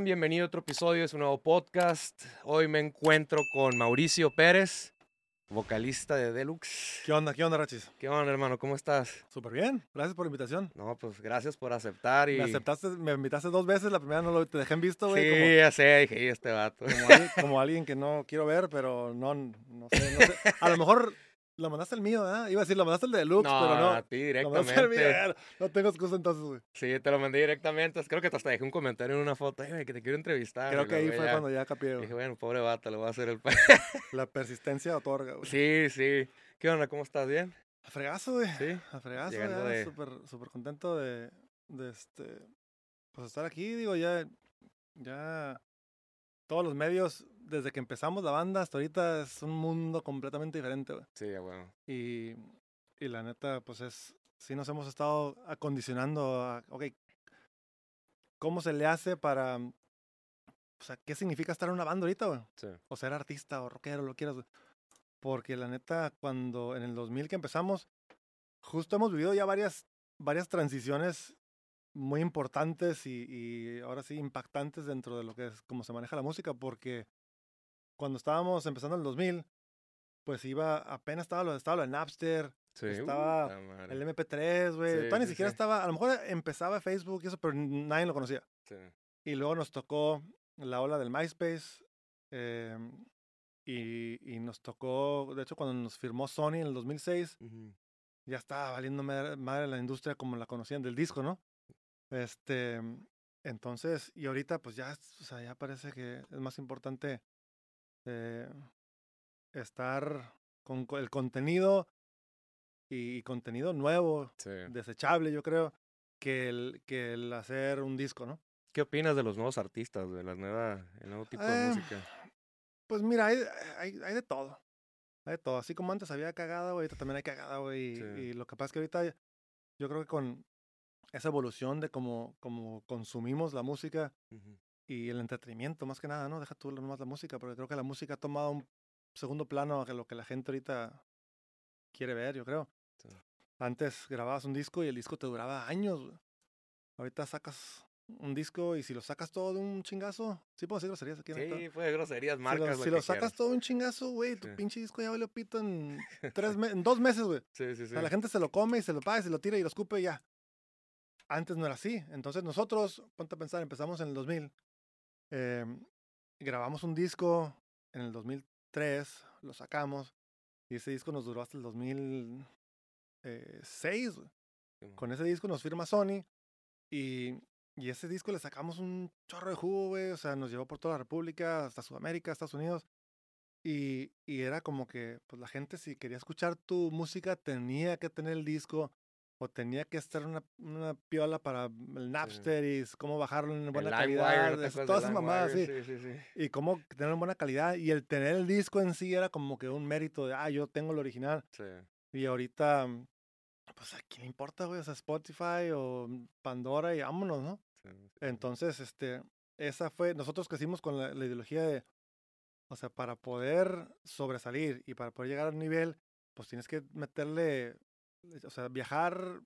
Bienvenido a otro episodio, es un nuevo podcast. Hoy me encuentro con Mauricio Pérez, vocalista de Deluxe. ¿Qué onda? ¿Qué onda, Rachis? ¿Qué onda, hermano? ¿Cómo estás? Súper bien. Gracias por la invitación. No, pues gracias por aceptar y... Me aceptaste, me invitaste dos veces. La primera no lo te dejé en visto, güey. Sí, como, ya sé, dije, "Y este vato. como alguien, como alguien que no quiero ver, pero no, no sé, no sé. A lo mejor lo mandaste el mío, ¿verdad? Iba a decir, lo mandaste el de Deluxe, no, pero no. a ti Lo mandaste el mío. directamente. No tengo excusa entonces, güey. Sí, te lo mandé directamente. Creo que hasta dejé un comentario en una foto. "Ay, güey, que te quiero entrevistar. Creo que ahí fue ya cuando ya capié, güey. Dije, bueno, pobre vato, le voy a hacer el... La persistencia otorga, güey. sí, sí. ¿Qué onda? ¿Cómo estás? ¿Bien? A fregazo, güey. Sí. A fregazo, Llegando ya. de- Súper, súper contento de, de este, pues estar aquí. Digo, ya, ya todos los medios, desde que empezamos la banda hasta ahorita, es un mundo completamente diferente, güey. Sí, bueno. Y, y la neta, pues es, sí nos hemos estado acondicionando a, ok, ¿cómo se le hace para, o sea, qué significa estar en una banda ahorita, güey? Sí. o ser artista o rockero, lo quieras. güey. Porque la neta, cuando en el 2000 que empezamos, justo hemos vivido ya varias, varias transiciones muy importantes y, y ahora sí impactantes dentro de lo que es cómo se maneja la música, porque cuando estábamos empezando en el 2000, pues iba, apenas estaba lo, estaba lo de Napster, Sí. Estaba el MP3, güey, Sí, ni siquiera estaba, a lo mejor empezaba Facebook y eso, pero nadie lo conocía. Y luego nos tocó la ola del MySpace. em, y, y nos tocó, de hecho, cuando nos firmó Sony en el 2006, Ujú. ya estaba valiendo madre, madre la industria como la conocían del disco, ¿no? Este, entonces, y ahorita pues ya, o sea, ya parece que es más importante eh, estar con co- el contenido y, contenido nuevo, Sí. desechable, yo creo, que el, que el hacer un disco, ¿no? ¿Qué opinas de los nuevos artistas, de la nueva, el nuevo tipo de Eh, música? Pues mira, hay, hay, hay de todo. Hay de todo. Así como antes había cagada, güey, ahorita también hay cagada, güey. y- Sí. Y, lo que pasa es que ahorita yo creo que con esa evolución de cómo, cómo consumimos la música Ujú. Y el entretenimiento, más que nada, ¿no? Deja tú nomás la música, porque creo que la música ha tomado un segundo plano a lo que la gente ahorita quiere ver, yo creo. Sí. Antes grababas un disco y el disco te duraba años, güey. Ahorita sacas un disco y si lo sacas todo de un chingazo, sí puedo decir groserías aquí, ¿no? Sí, pues groserías, Si marcas, lo, lo si lo sacas todo de un chingazo, güey, tu Sí. pinche disco ya valió pito en, tres me- en dos meses, güey. Sí, sí, O sí. sea, la gente se lo come y se lo paga y se lo tira y lo escupe y ya. Antes no era así. Entonces nosotros, ponte a pensar, empezamos en el 2000. Eh, grabamos un disco en el 2003, lo sacamos. Y ese disco nos duró hasta el 2006. güey. Simón. Con ese disco nos firma Sony. Y, y ese disco le sacamos un chorro de jugo, güey. O sea, nos llevó por toda la República, hasta Sudamérica, Estados Unidos. Y, y era como que, pues la gente si quería escuchar tu música tenía que tener el disco o tenía que estar una, una piola para el Napster y cómo bajarlo en buena El calidad, ¿te es- acuerdas todas esas mamadas, sí. Y cómo tenerlo en buena calidad y el tener el disco en sí era como que un mérito de, ah, yo tengo el original. Y ahorita, mm, pues a quién le importa, güey, o sea, Spotify o Pandora y vámonos, ¿no? Entonces, este, esa fue, nosotros crecimos con la, la ideología de, o sea, para poder sobresalir y para poder llegar al nivel, pues tienes que meterle, o sea, viajar,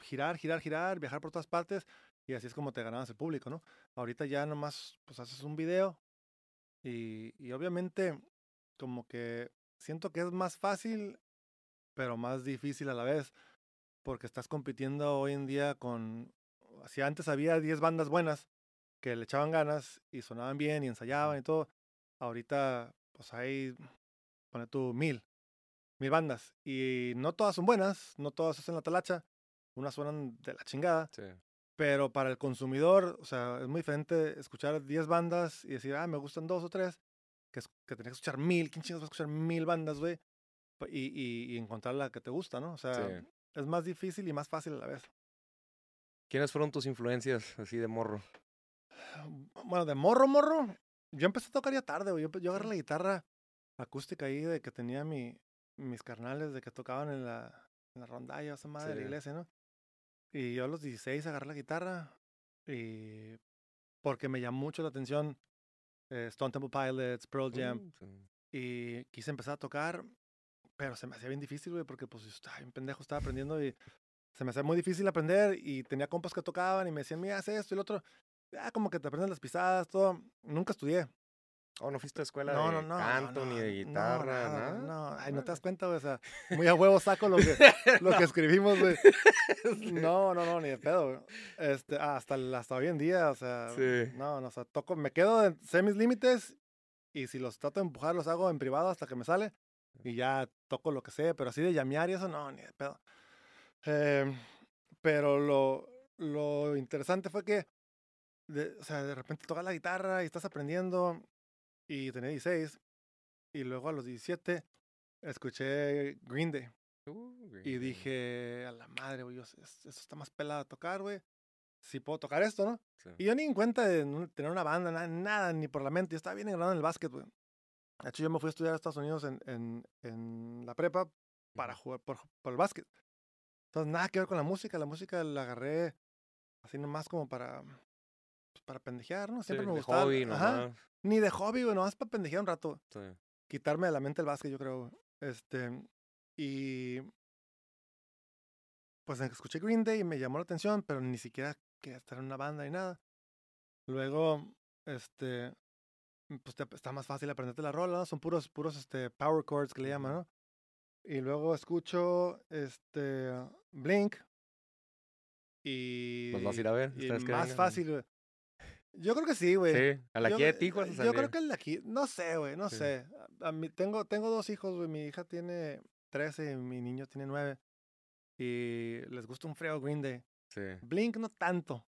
girar, girar, girar, viajar por todas partes y así es como te ganabas el público, ¿no? Ahorita ya nomás, pues haces un video y, y obviamente como que siento que es más fácil, pero más difícil a la vez, porque estás compitiendo hoy en día con, si antes había 10 bandas buenas que le echaban ganas y sonaban bien y ensayaban y todo, ahorita pues hay, pone tú, mil, mil bandas y no todas son buenas, no todas hacen la talacha, unas suenan de la chingada, Sí. pero para el consumidor, o sea, es muy diferente escuchar 10 bandas y decir, ah, me gustan dos o tres, que, es- que tener que escuchar mil, ¿quién chingados va a escuchar mil bandas, güey? Y, y, y encontrar la que te gusta, ¿no? O sea, Sí. es más difícil y más fácil a la vez. ¿Quiénes fueron tus influencias así de morro? Bueno, de morro, morro, yo empecé a tocar ya tarde, güey. Yo, yo agarré la guitarra acústica ahí de que tenía mi, mis carnales de que tocaban en la, en la rondalla, esa madre de la iglesia, ¿no? Y yo a los 16 agarré la guitarra y porque me llamó mucho la atención eh, Stone Temple Pilots, Pearl Jam, sí. y quise empezar a tocar, pero se me hacía bien difícil, güey, porque pues estaba bien pendejo, estaba aprendiendo y se me hacía muy difícil aprender y tenía compas que tocaban y me decían, mira, haz esto y lo otro. ya como que te aprendes las pisadas, todo. Nunca estudié. ¿O no fuiste a escuela No, de no, no. canto no, ni de no, guitarra, nada, nada? No, ay, no te das cuenta, güey. O sea, muy a huevo saco lo que, lo que escribimos, güey. No, no, no, ni de pedo, güey. Este, hasta, hasta hoy en día, o sea, Sí. no, no, o sea, toco, me quedo, sé mis límites y si los trato de empujar, los hago en privado hasta que me sale y ya toco lo que sé, pero así de llamear y eso, no, ni de pedo. Em, pero lo, lo interesante fue que, de, o sea, de repente tocas la guitarra y estás aprendiendo y tenía 16 y luego a los 17 escuché Green Day. Uh, Y dije, a la madre, güey, eso está más pelado a tocar, güey. Si puedo tocar esto, ¿no? Sí. Y yo ni en cuenta de tener una banda, nada, nada, ni por la mente. Yo estaba bien engrado en el básquet, güey. De hecho, yo me fui a estudiar a Estados Unidos en, en, en la prepa para jugar por, por el básquet. Entonces, nada que ver con la música. La música la agarré así nomás como para, para pendejear, ¿no? Sí, Siempre me de gustaba. hobby Ajá. nomás. Ni de hobby, güey, nomás para pendejear un rato Sí. quitarme de la mente el básquet, yo creo. Este, y pues escuché Green Day y me llamó la atención, pero ni siquiera quería estar en una banda ni nada. Luego, este, pues te- está más fácil aprenderte la rola, ¿no? Son puros, puros, este, power chords que le llaman. ¿no? Y luego escucho, este, Blink. Y, Pues vas a ir a ver. y que más vengas, fácil, güey. Yo creo que sí, güey. Sí, a la Yo de Tijuas. eh, Yo creo que el de aquí, no sé, güey, no Sí. sé. A, a mí, tengo, tengo dos hijos, güey. Mi hija tiene 13 y mi niño tiene 9. Y les gusta un frío Green Day. Sí. Blink no tanto.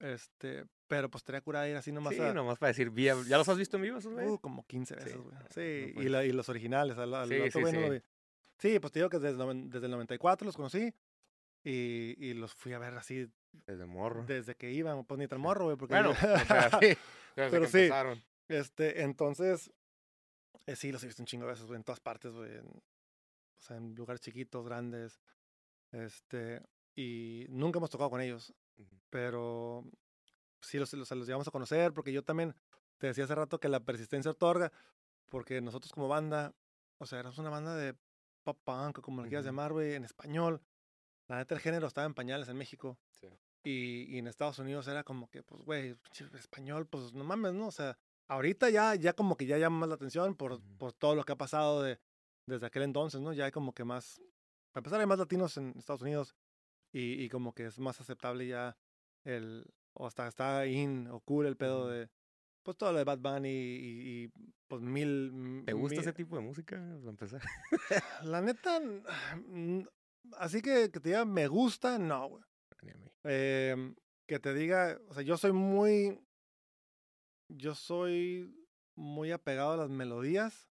Este, pero pues estaría curada ir así nomás Sí, a. nomás para decir, ¿ya, ¿ya los has visto en vivo esos güeyes? uh, como 15 Sí, veces, güey. ah, Sí, no y, la- y los originales. Al, al Sí, otro sí, no lo sí. vi. Sí, pues te digo que desde, desde el 94 los conocí. Y, y los fui a ver así Desde morro. desde que iban. Pues ni tan morro, güey. Porque Bueno, o sea, sí. Desde Pero que sí. empezaron. Este, entonces, eh, sí, los he visto un chingo de veces, güey, en todas partes, güey. en- o sea, en lugares chiquitos, grandes. Este, y nunca hemos tocado con ellos, Ujú. pero sí los, los, los llegamos a conocer, porque yo también te decía hace rato que la persistencia otorga, porque nosotros como banda, o sea, éramos una banda de pop punk, como le quieras Ujú. llamar, güey, en español. La neta, el género estaba en pañales en México. Sí. Y, y en Estados Unidos era como que, pues, güey, español, pues no mames, ¿no? O sea, ahorita ya, ya como que ya llama más la atención por, por todo lo que ha pasado de, desde aquel entonces, ¿no? Ya hay como que más, para empezar, hay más latinos en Estados Unidos y, y como que es más aceptable ya el, o hasta está in o cool el pedo de, pues todo lo de Bad Bunny y, y, pues mil... ¿Te gusta mil- ese tipo de música? Para empezar. La neta, así que, que te diga, me gusta, no, güey. Ni a mí. Em, que te diga, o sea, yo soy muy, yo soy muy apegado a las melodías,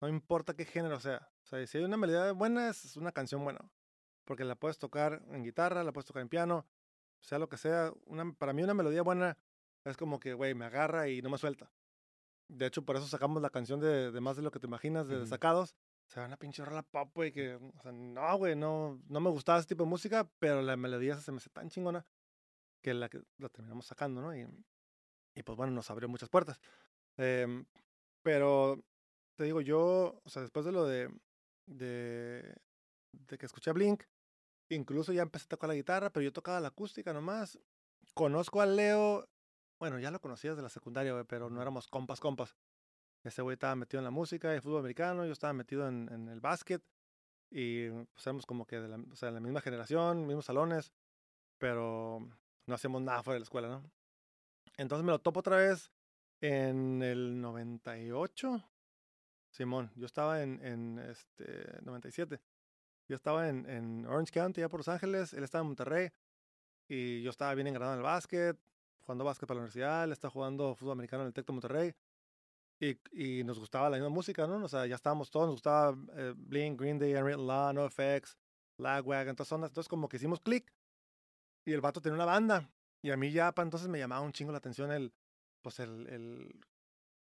no importa qué género sea. O sea, si hay una melodía buena, es una canción buena. Porque la puedes tocar en guitarra, la puedes tocar en piano, sea lo que sea. Una, para mí una melodía buena es como que, güey, me agarra y no me suelta. De hecho, por eso sacamos la canción de, de Más de lo que te imaginas, de Ujú. Desacados. O sea, una pinche rola pop, güey, que, o sea, no, güey, no, no me gustaba ese tipo de música, pero la melodía se me hace tan chingona que la, que la terminamos sacando, ¿no? Y, y pues bueno, nos abrió muchas puertas. Em, pero te digo, yo, o sea, después de lo de, de, de que escuché a Blink, incluso ya empecé a tocar la guitarra, pero yo tocaba la acústica nomás. Conozco a Leo, bueno, ya lo conocía desde la secundaria, güey, pero no éramos compas, compas. Ese güey estaba metido en la música y el fútbol americano, yo estaba metido en, el básquet y pues como que de la, o sea, la misma generación, mismos salones, pero no hacíamos nada fuera de la escuela, ¿no? Entonces me lo topo otra vez en el 98. Simón, yo estaba en, en este 97. Yo estaba en, en Orange County, ya por Los Ángeles. Él estaba en Monterrey. Y yo estaba bien engranado en el básquet, jugando básquet para la universidad. Él estaba jugando fútbol americano en el Tec de Monterrey. Y, y nos gustaba la misma música, ¿no? O sea, ya estábamos todos, nos gustaba eh, Blink, Green Day, Unwritten Law, NoFX, Lagwagon, todas ondas. Entonces, como que hicimos click. Y el vato tenía una banda. Y a mí ya para entonces me llamaba un chingo la atención el, pues el, el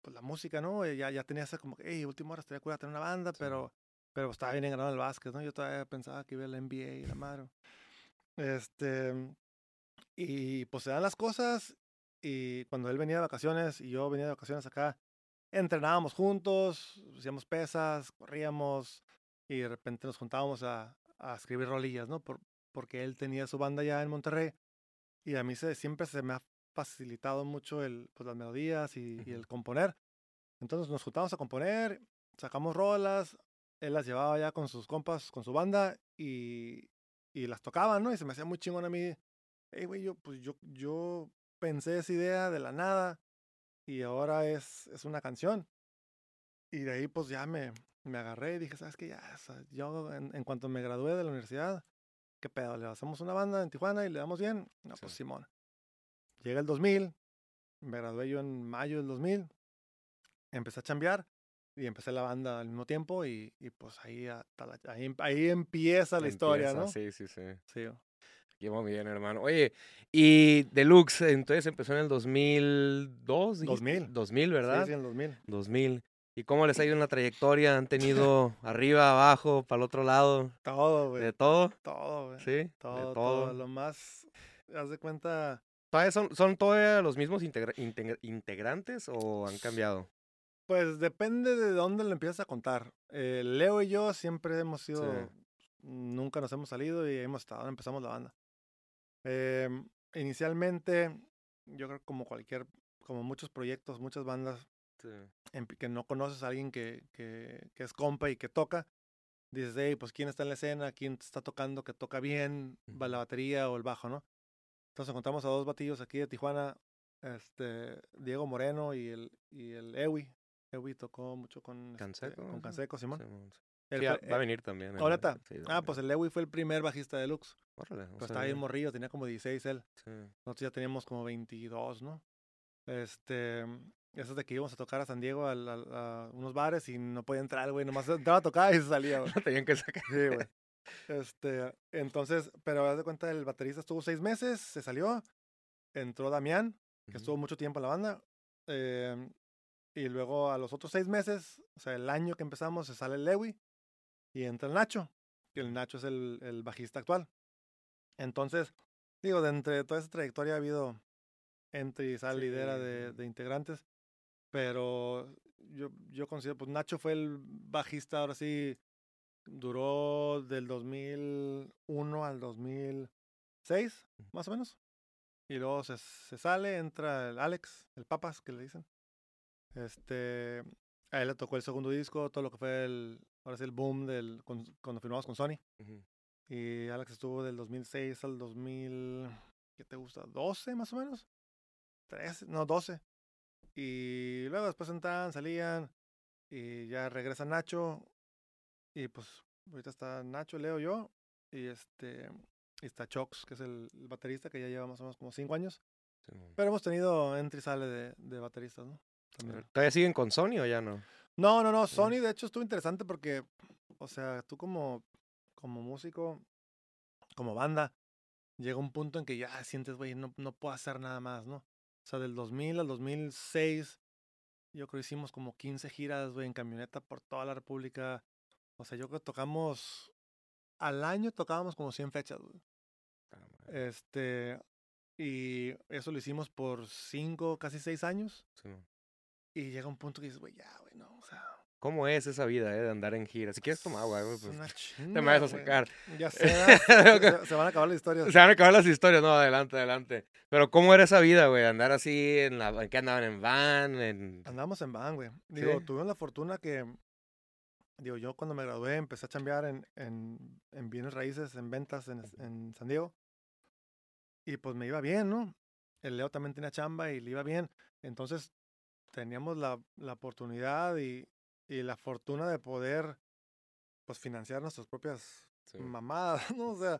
pues la música, ¿no? Y Ya, ya tenía esa como hey, última hora estaría cool tener una banda, Sí. pero, pero estaba bien engranado en el básquet, ¿no? Yo todavía pensaba que iba a la NBA y la madre. Este, y pues se dan las cosas y cuando él venía de vacaciones y yo venía de vacaciones acá, entrenábamos juntos, hacíamos pesas, corríamos y de repente nos juntábamos a, a escribir rolillas, ¿no? Por, porque él tenía su banda ya en Monterrey y a mí se, siempre se me ha facilitado mucho el, pues, las melodías y, y el componer. Entonces nos juntamos a componer, sacamos rolas, él las llevaba ya con sus compas, con su banda y, y las tocaba, ¿no? Y se me hacía muy chingón a mí. Hey, güey, yo, pues yo, yo pensé esa idea de la nada y ahora es, es una canción. Y de ahí pues ya me, me agarré y dije, ¿sabes qué? Ya, yo en, en cuanto me gradué de la universidad, ¿qué pedo? ¿Le hacemos una banda en Tijuana y le damos bien? No, pues Sí. Simón. Llega el 2000, me gradué yo en mayo del 2000, empecé a chambear y empecé la banda al mismo tiempo y, y pues ahí, la- ahí, ahí empieza la historia, Empieza, ¿no? Sí, sí, sí. Sí. Qué muy bien, hermano. Oye, y Deluxe, entonces empezó en el 2002, dijiste? 2000. 2000, ¿verdad? Sí, sí, en el 2000. 2000. ¿Y cómo les ha ido en la trayectoria? ¿Han tenido arriba, abajo, para el otro lado? Todo, güey. ¿De todo? Todo, güey. Sí, Todo, de todo. todo. Lo más, haz de cuenta, ¿Todavía son, ¿Son todavía los mismos integra- integra- integrantes o han cambiado? pues depende de dónde lo empiezas a contar. Eh, Leo y yo siempre hemos sido, Sí. nunca nos hemos salido y hemos estado, empezamos la banda. Em, inicialmente, yo creo que como cualquier, como muchos proyectos, muchas bandas, Sí. en- que no conoces a alguien que, que, que es compa y que toca, dices, hey, pues quién está en la escena, quién está tocando, que toca bien ba- la batería o el bajo, ¿no? Entonces encontramos a dos batillos aquí de Tijuana, este, Diego Moreno y el, y el Ewi. Ewi tocó mucho con, este, ¿Canseco? con? Canseco, Simón. Simón, sí. Él Sí, fue- va a eh, venir también. el- ¿ahorita? sí, a ah, pues el Ewi fue el primer bajista de Lux. Órale, Pues estaba bien morrillo, tenía como 16 él. Sí. Nosotros ya teníamos como 22, ¿no? Este, eso es de que íbamos a tocar a San Diego al- al- a, unos bares y no podía entrar, güey. Nomás entraba a tocar y se salía, güey. Tenían que sacar. Sí, güey. Este, entonces, pero haz de cuenta, el baterista estuvo seis meses, se salió. Entró Damián, que Ujú. estuvo mucho tiempo en la banda. em, y luego a los otros seis meses, o sea, el año que empezamos, se sale el Lewy y entra el Nacho, que el Nacho es el, el bajista actual. Entonces, digo, de entre toda esa trayectoria ha habido entre y sal lidera de, integrantes, pero yo, yo considero, pues Nacho fue el bajista, ahora sí, duró del 2001 al 2006, más o menos. Y luego se, se sale, entra el Alex, el Papas, que le dicen. Este, a él le tocó el segundo disco, todo lo que fue el, ahora sí, el boom del, con- cuando firmamos con Sony. Ujú. Y Alex estuvo del 2006 al 2000, ¿qué te gusta? ¿12 más o menos? 13, no, 12. Y luego después entraban, salían y ya regresa Nacho. Y pues ahorita está Nacho, Leo, yo. Y este y está Chox, que es el, el baterista que ya lleva más o menos como 5 años. Simón. Pero hemos tenido entre y sale de, de bateristas, ¿no? También. ¿Todavía siguen con Sony o ya no? No, no, no. Sony, de hecho, estuvo interesante porque, o sea, tú como, como músico, como banda, llega un punto en que ya sientes, güey, no, no puedo hacer nada más, ¿no? O sea, del 2000 al 2006, yo creo que hicimos como 15 giras, güey, en camioneta por toda la República. O sea, yo creo que tocamos, al año tocábamos como 100 fechas, güey. Ah. Este, y eso lo hicimos por 5, casi 6 años. Simón. Y llega un punto que dices, güey, ya, güey, no, o sea, ¿Cómo es esa vida, eh, de andar en gira? Si quieres tomar agua, pues una te chinga, me vas a sacar. Ya sé, se, van a acabar las historias. Se van a acabar las historias, no, adelante, adelante. Pero ¿cómo era esa vida, güey? Andar así en la... ¿en ¿Qué andaban? ¿En van? En... Andamos en van, güey. Digo, ¿Sí? tuvimos la fortuna que, digo, yo cuando me gradué empecé a chambear en, en, en bienes raíces, en ventas en, en San Diego. Y pues me iba bien, ¿no? El Leo también tenía chamba y le iba bien. Entonces teníamos la, la oportunidad y, y la fortuna de poder, pues, financiar nuestras propias Sí. mamadas, ¿no? O sea,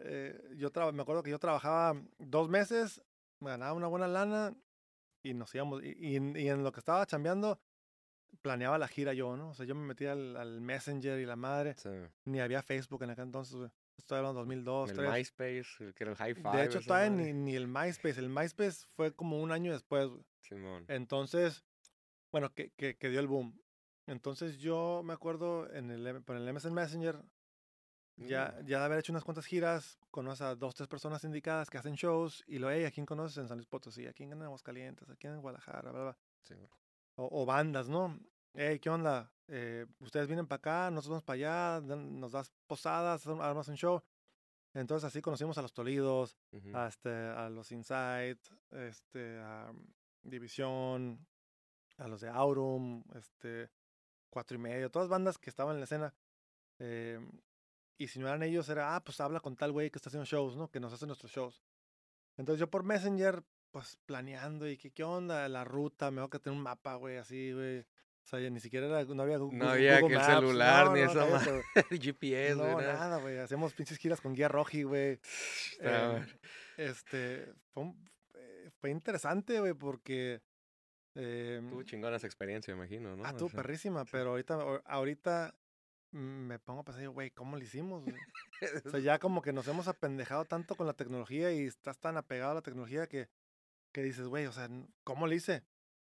eh, yo me acuerdo que yo trabajaba dos meses, me ganaba una buena lana y nos íbamos. Y, y en- y en lo que estaba chambeando, planeaba la gira yo, ¿no? O sea, yo me metía al, al Messenger y la madre. Sí. Ni había Facebook en aquel entonces. Estoy hablando 2002, El 2003. MySpace, el que era el High Five. De hecho, todavía ni, ni el MySpace. El MySpace fue como un año después. Simón. Entonces, bueno, que, que, que dio el boom. Entonces yo me acuerdo en el, por el MSN Messenger, ya, Mm. ya de haber hecho unas cuantas giras, conoces a dos, tres personas indicadas que hacen shows y lo, hey, ¿a quién conoces en San Luis Potosí? ¿A quién en Aguascalientes? ¿A quién en Guadalajara? Bla, bla. Sí. O, o bandas, ¿no? Hey, ¿qué onda? Eh, ustedes vienen para acá, nosotros vamos para allá, nos das posadas, armas un show. Entonces así conocimos a los Tolidos, Ujú. a, este, a los Insight, este, a División, a los de Aurum, este, Cuatro y Medio, todas bandas que estaban en la escena. eh, y si no eran ellos, era, ah, pues habla con tal güey que está haciendo shows, ¿no? Que nos hace nuestros shows. Entonces yo por Messenger, pues planeando y que qué onda, la ruta, mejor que tener un mapa, güey, así, güey. O sea, ya ni siquiera era, no había Gu- No había Google que el Maps, celular no, ni no, esa cállate, güey. GPS, güey, No, nada. güey. Hacíamos pinches giras con guía roji, güey. Em, este, fue, eh, fue interesante, güey, porque... em, Tuvo chingona esa experiencia, imagino, ¿no? ah, O tú, sea, perrísima, pero ahorita, ahor- ahorita me pongo a pensar, güey, ¿cómo lo hicimos? güey? O sea, ya como que nos hemos apendejado tanto con la tecnología y estás tan apegado a la tecnología que, que dices, güey, o sea, ¿cómo lo hice?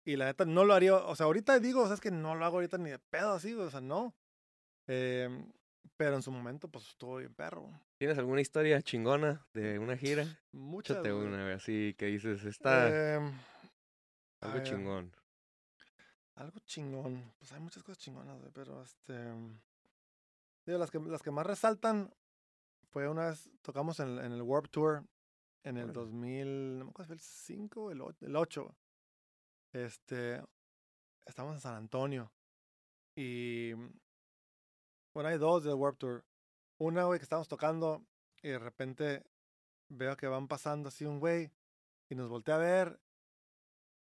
Y la neta, no lo haría, o sea, ahorita digo, o sea, es que no lo hago ahorita ni de pedo así, o sea, no. Em, pero en su momento, pues estuvo bien perro. ¿Tienes alguna historia chingona de una gira? Muchas. Échate una, güey, así que dices, está Em, algo chingón. Algo chingón. Pues hay muchas cosas chingonas, güey, pero este. digo, las, que, las que más resaltan fue una vez tocamos en, en el Warp Tour en el Órale. 2000, no me acuerdo si fue el 5 o el 8, el 8. Este. Estamos en San Antonio. Y. Bueno, hay dos del Warp Tour. Una, güey, que estábamos tocando y de repente veo que van pasando así un güey y nos volteé a ver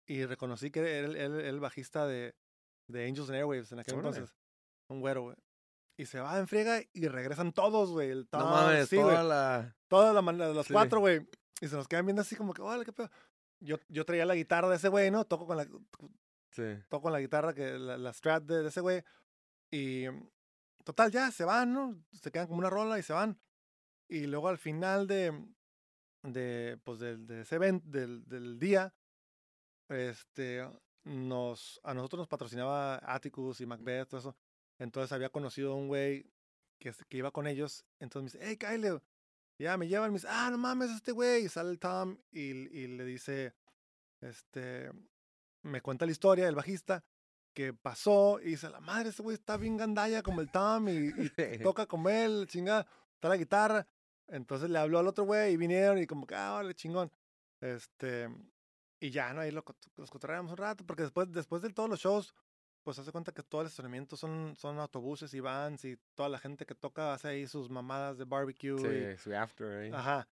y reconocí que era el, el- el bajista de, de Angels and Airwaves en aquel Órale. entonces. Un güero, güey. Y se va en friega y regresan todos, güey. El No mames, sí, toda la... Todas la Sí. cuatro, güey. Y se nos quedan viendo así como que, órale, qué pedo. Yo, yo traía la guitarra de ese güey, ¿no? Toco con la, Sí. toco con la guitarra, que la, la strat de, de ese güey. Y mm, total, ya, se van, ¿no? Se quedan como una rola y se van. Y luego al final de, de pues del, de ese evento, del, del día, este, nos, a nosotros nos patrocinaba Atticus y Macbeth, todo eso. Entonces había conocido a un güey que, que iba con ellos. Entonces me dice, hey, Kyle, ya me llevan. Me dice, ah, no mames, este güey. Y sale el Tom y, y le dice, este, me cuenta la historia del bajista que pasó y dice, la madre, ese güey está bien gandalla como el Tom y, y toca como él, chingada, está la guitarra. Entonces le habló al otro güey y vinieron y como que, ah, vale, chingón. Este, y ya, ¿no? Ahí lo, los cotorreamos un rato, porque después, después de todos los shows, pues hace cuenta que todo el estacionamiento son, son autobuses y vans y toda la gente que toca hace ahí sus mamadas de barbecue. y- Sí, su after ahí. Ajá.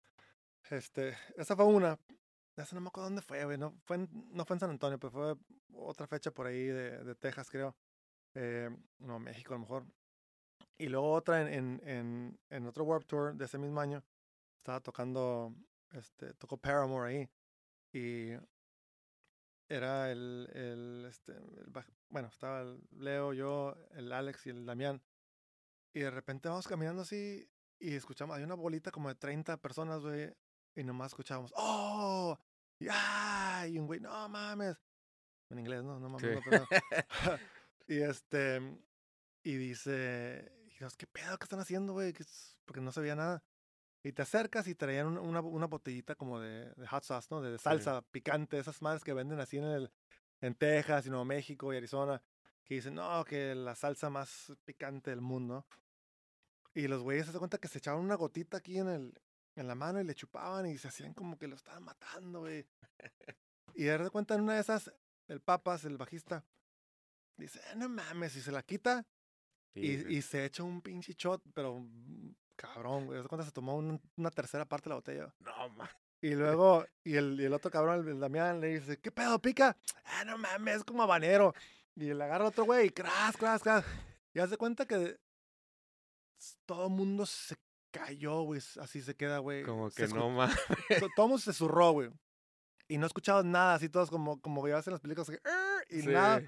Este, esa fue una. Esa no me acuerdo dónde fue, güey. No fue, en, no fue en San Antonio, pero fue otra fecha por ahí de, de Texas, creo. Eh, no, México a lo mejor. Y luego otra en, en, en, en otro Warp Tour de ese mismo año. Estaba tocando, este, tocó Paramore ahí. Y era el, el, este, el bueno, estaba el Leo, yo, el Alex y el Damián. Y de repente vamos caminando así y escuchamos, hay una bolita como de 30 personas, güey, y nomás escuchábamos, ¡Oh! Y, ¡ah! y un güey, no mames. En inglés, no, no mames, Sí. no, pero no. y este, y dice, y Dios, ¿qué pedo que están haciendo, güey? ¿Qué es?" Porque no se veía nada. Y te acercas y traían un- una, una botellita como de, de hot sauce, ¿no? De, salsa picante, esas madres que venden así en, el, en Texas y Nuevo México y Arizona, que dicen, no, que la salsa más picante del mundo. Y los güeyes se dan cuenta que se echaban una gotita aquí en, el, en la mano y le chupaban y se hacían como que lo estaban matando, güey. Y de cuenta en una de esas, el Papas, el bajista, dice, "Ah, no mames, y se la quita y, Sí, y se echa un pinche shot, pero mm, cabrón, güey. ¿Te das cuenta? Se tomó un- una tercera parte de la botella. No, ma- Y luego, y el, y el otro cabrón, el, Damián, le dice, ¿qué pedo, pica? Ah, no mames, es como habanero. Y le agarra otro güey, y cras, cras, cras. Y hace cuenta que todo el mundo se cayó, güey. Así se queda, güey. como que no to- Todo el mundo se zurró, güey. Y no escuchaba nada, así todos como, como ya hacen las películas, que, y nada.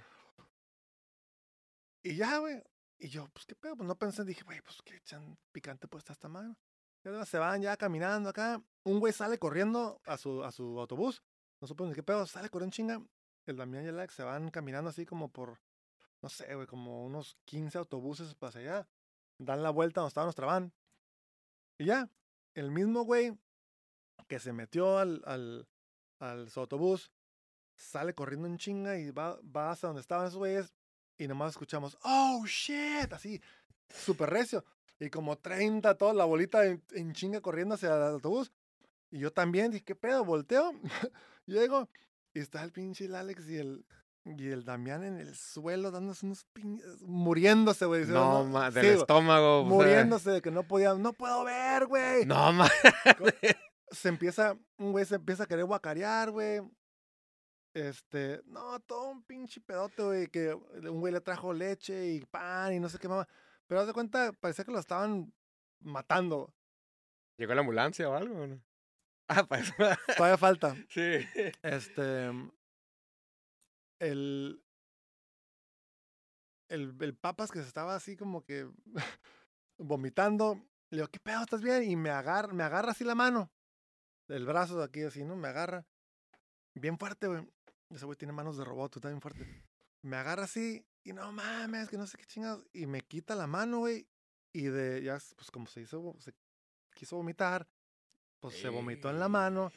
Y ya, güey. Y yo, pues, ¿qué pedo? Pues no pensé, dije, güey, pues, ¿qué echan picante puesta esta mano? Se van ya caminando acá. Un güey sale corriendo a su, a su autobús. No supo ni qué pedo, sale corriendo chinga. El Damián y el Alex se van caminando así como por, no sé, güey, como unos 15 autobuses para allá. Dan la vuelta donde estaba nuestra van. Y ya, el mismo güey que se metió al, al, al su autobús sale corriendo en chinga y va, va hasta donde estaban esos güeyes y nomás escuchamos, oh shit, así, súper recio. Y como 30, toda la bolita en, en chinga corriendo hacia el autobús. Y yo también, dije, ¿qué pedo? Volteo. Llego y está el pinche el Alex y el, y el Damián en el suelo dándose unos pin... muriéndose, güey. No, ma, del sí, estómago. Muriéndose de que no podía, no puedo ver, güey. No, ma. Se empieza, un güey se empieza a querer guacarear, güey. Este, no, todo un pinche pedote, güey, que un güey le trajo leche y pan y no sé qué más. Pero haz de cuenta, parecía que lo estaban matando. ¿Llegó la ambulancia o algo? no? Ah, para eso. Todavía falta. sí. Este. El. El, el papas que se estaba así como que vomitando. Le digo, ¿qué pedo? ¿Estás bien? Y me agarra, me agarra así la mano. El brazo de aquí así, ¿no? Me agarra. Bien fuerte, güey. Ese güey tiene manos de robot, está bien fuerte. Me agarra así y no mames, que no sé qué chingados. Y me quita la mano, güey. Y de, ya, pues como se hizo, se quiso vomitar, pues se vomitó en la mano.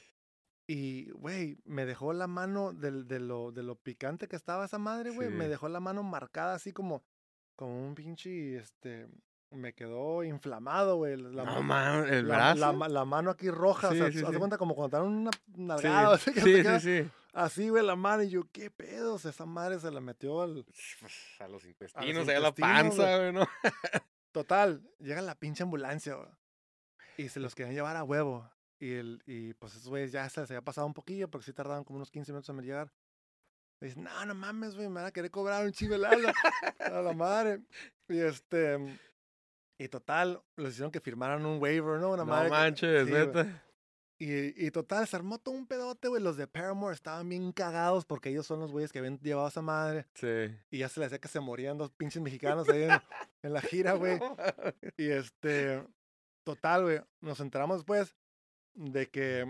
Y, güey, me dejó la mano del, de, lo, de lo picante que estaba esa madre, güey. Me dejó la mano marcada así como, como un pinche, este, me quedó inflamado, güey. La, No, ma- ma, el la, brazo. la ma- la mano aquí roja, Sí, o sea, sí, haz sí. cuenta como cuando te dan una nalgada, así que sí, sí, queda sí. así, güey, la mano. Y yo, ¿qué pedos? Esa madre se la metió al... Pues, a los intestinos, a la panza, güey, ¿no? Total, llega la pinche ambulancia, güey. Y se los querían llevar a huevo. Y, el, y pues esos güeyes ya se les había pasado un poquillo, porque sí tardaban como unos 15 minutos en llegar. Me dicen, no, no mames, güey, me van a querer cobrar un lana a la madre. Y este. Y total, les hicieron que firmaran un waiver, ¿no? Una No madre. que- manches, sí, neta. Y, y total, se armó todo un pedote, güey. Los de Paramore estaban bien cagados porque ellos son los güeyes que habían llevado a esa madre. Sí. Y ya se les hacía que se morían dos pinches mexicanos ahí en, en la gira, güey. No. Y este, total, güey, nos enteramos después de que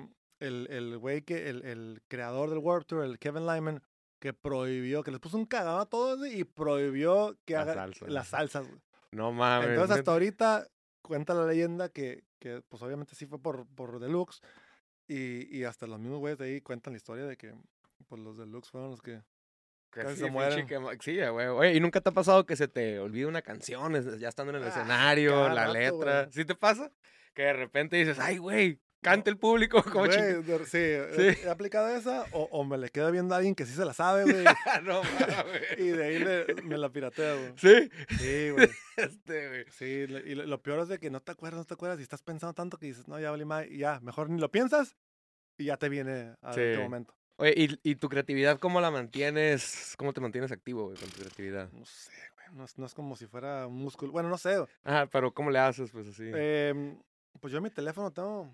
el, el güey que, el, el creador del Warped Tour, el Kevin Lyman, que prohibió, que les puso un cagado a todos y prohibió que La hagan salsa, las salsas, güey. No mames. Entonces hasta ahorita cuenta la leyenda que, que pues obviamente sí fue por, por Deluxe y, y hasta los mismos güeyes de ahí cuentan la historia de que pues los Deluxe fueron los que... Que casi sí, se mueren. Sí, güey. Oye, ¿y nunca te ha pasado que se te olvide una canción ya estando en el Ah, escenario, la rato, letra? güey. ¿Sí te pasa? Que de repente dices, ay, güey, cante el público como Güey, sí, he- Sí. he aplicado esa o, o me le quedo viendo a alguien que sí se la sabe, güey. no mames. y de ahí le- me la pirateo, güey. Sí, Sí, güey. este, güey. Sí, y lo, lo peor es de que no te acuerdas, no te acuerdas y estás pensando tanto que dices, no, ya valí más, ya, mejor ni lo piensas y ya te viene a Sí. último momento. Oye, ¿y, y tu creatividad cómo la mantienes? ¿Cómo te mantienes activo, güey, con tu creatividad? No sé, güey, no es, no es como si fuera un músculo, bueno, no sé. güey. Ajá, pero ¿cómo le haces, pues así? Em, pues yo en mi teléfono tengo,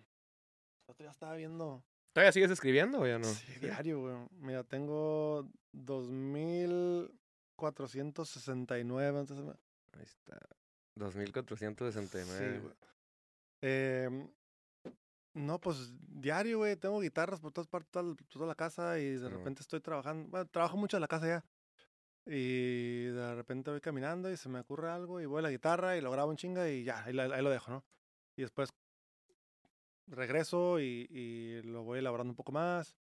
otro día estaba viendo, ¿Todavía sigues escribiendo o ya no? sí, diario, güey, mira, tengo 2469, entonces, me- Ahí está. 2469. Sí, güey. Em, no, pues diario, güey. Tengo guitarras por todas partes, toda, toda la casa y de repente estoy trabajando. Bueno, trabajo mucho en la casa ya. Y de repente voy caminando y se me ocurre algo y voy a la guitarra y lo grabo en chinga y ya, ahí lo dejo, ¿no? Y después regreso y, y lo voy elaborando un poco más.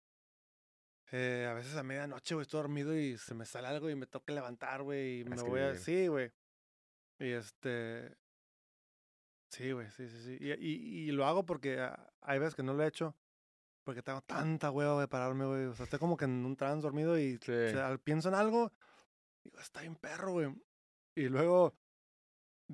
Eh, a veces a medianoche, güey, estoy dormido y se me sale algo y me toca levantar, güey, y A me voy a... Sí, güey. Y este... Sí, güey, sí, sí, sí. Y, y, y lo hago porque ah, hay veces que no lo he hecho porque tengo tanta hueva de pararme, güey. O sea, estoy como que en un trance dormido y Sí. o sea, pienso en algo, digo, está bien perro, güey. Y luego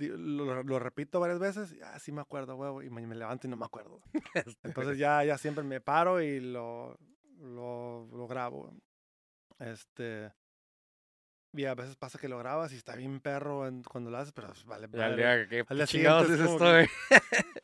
lo, lo repito varias veces, y ah, sí me acuerdo, güey, y me, me levanto y no me acuerdo. Este, Entonces ya, ya siempre me paro y lo, lo, lo grabo. Este. Y a veces pasa que lo grabas y está bien perro en- cuando lo haces, pero pues, vale, madre. día que Al día chingados siguiente es como güey.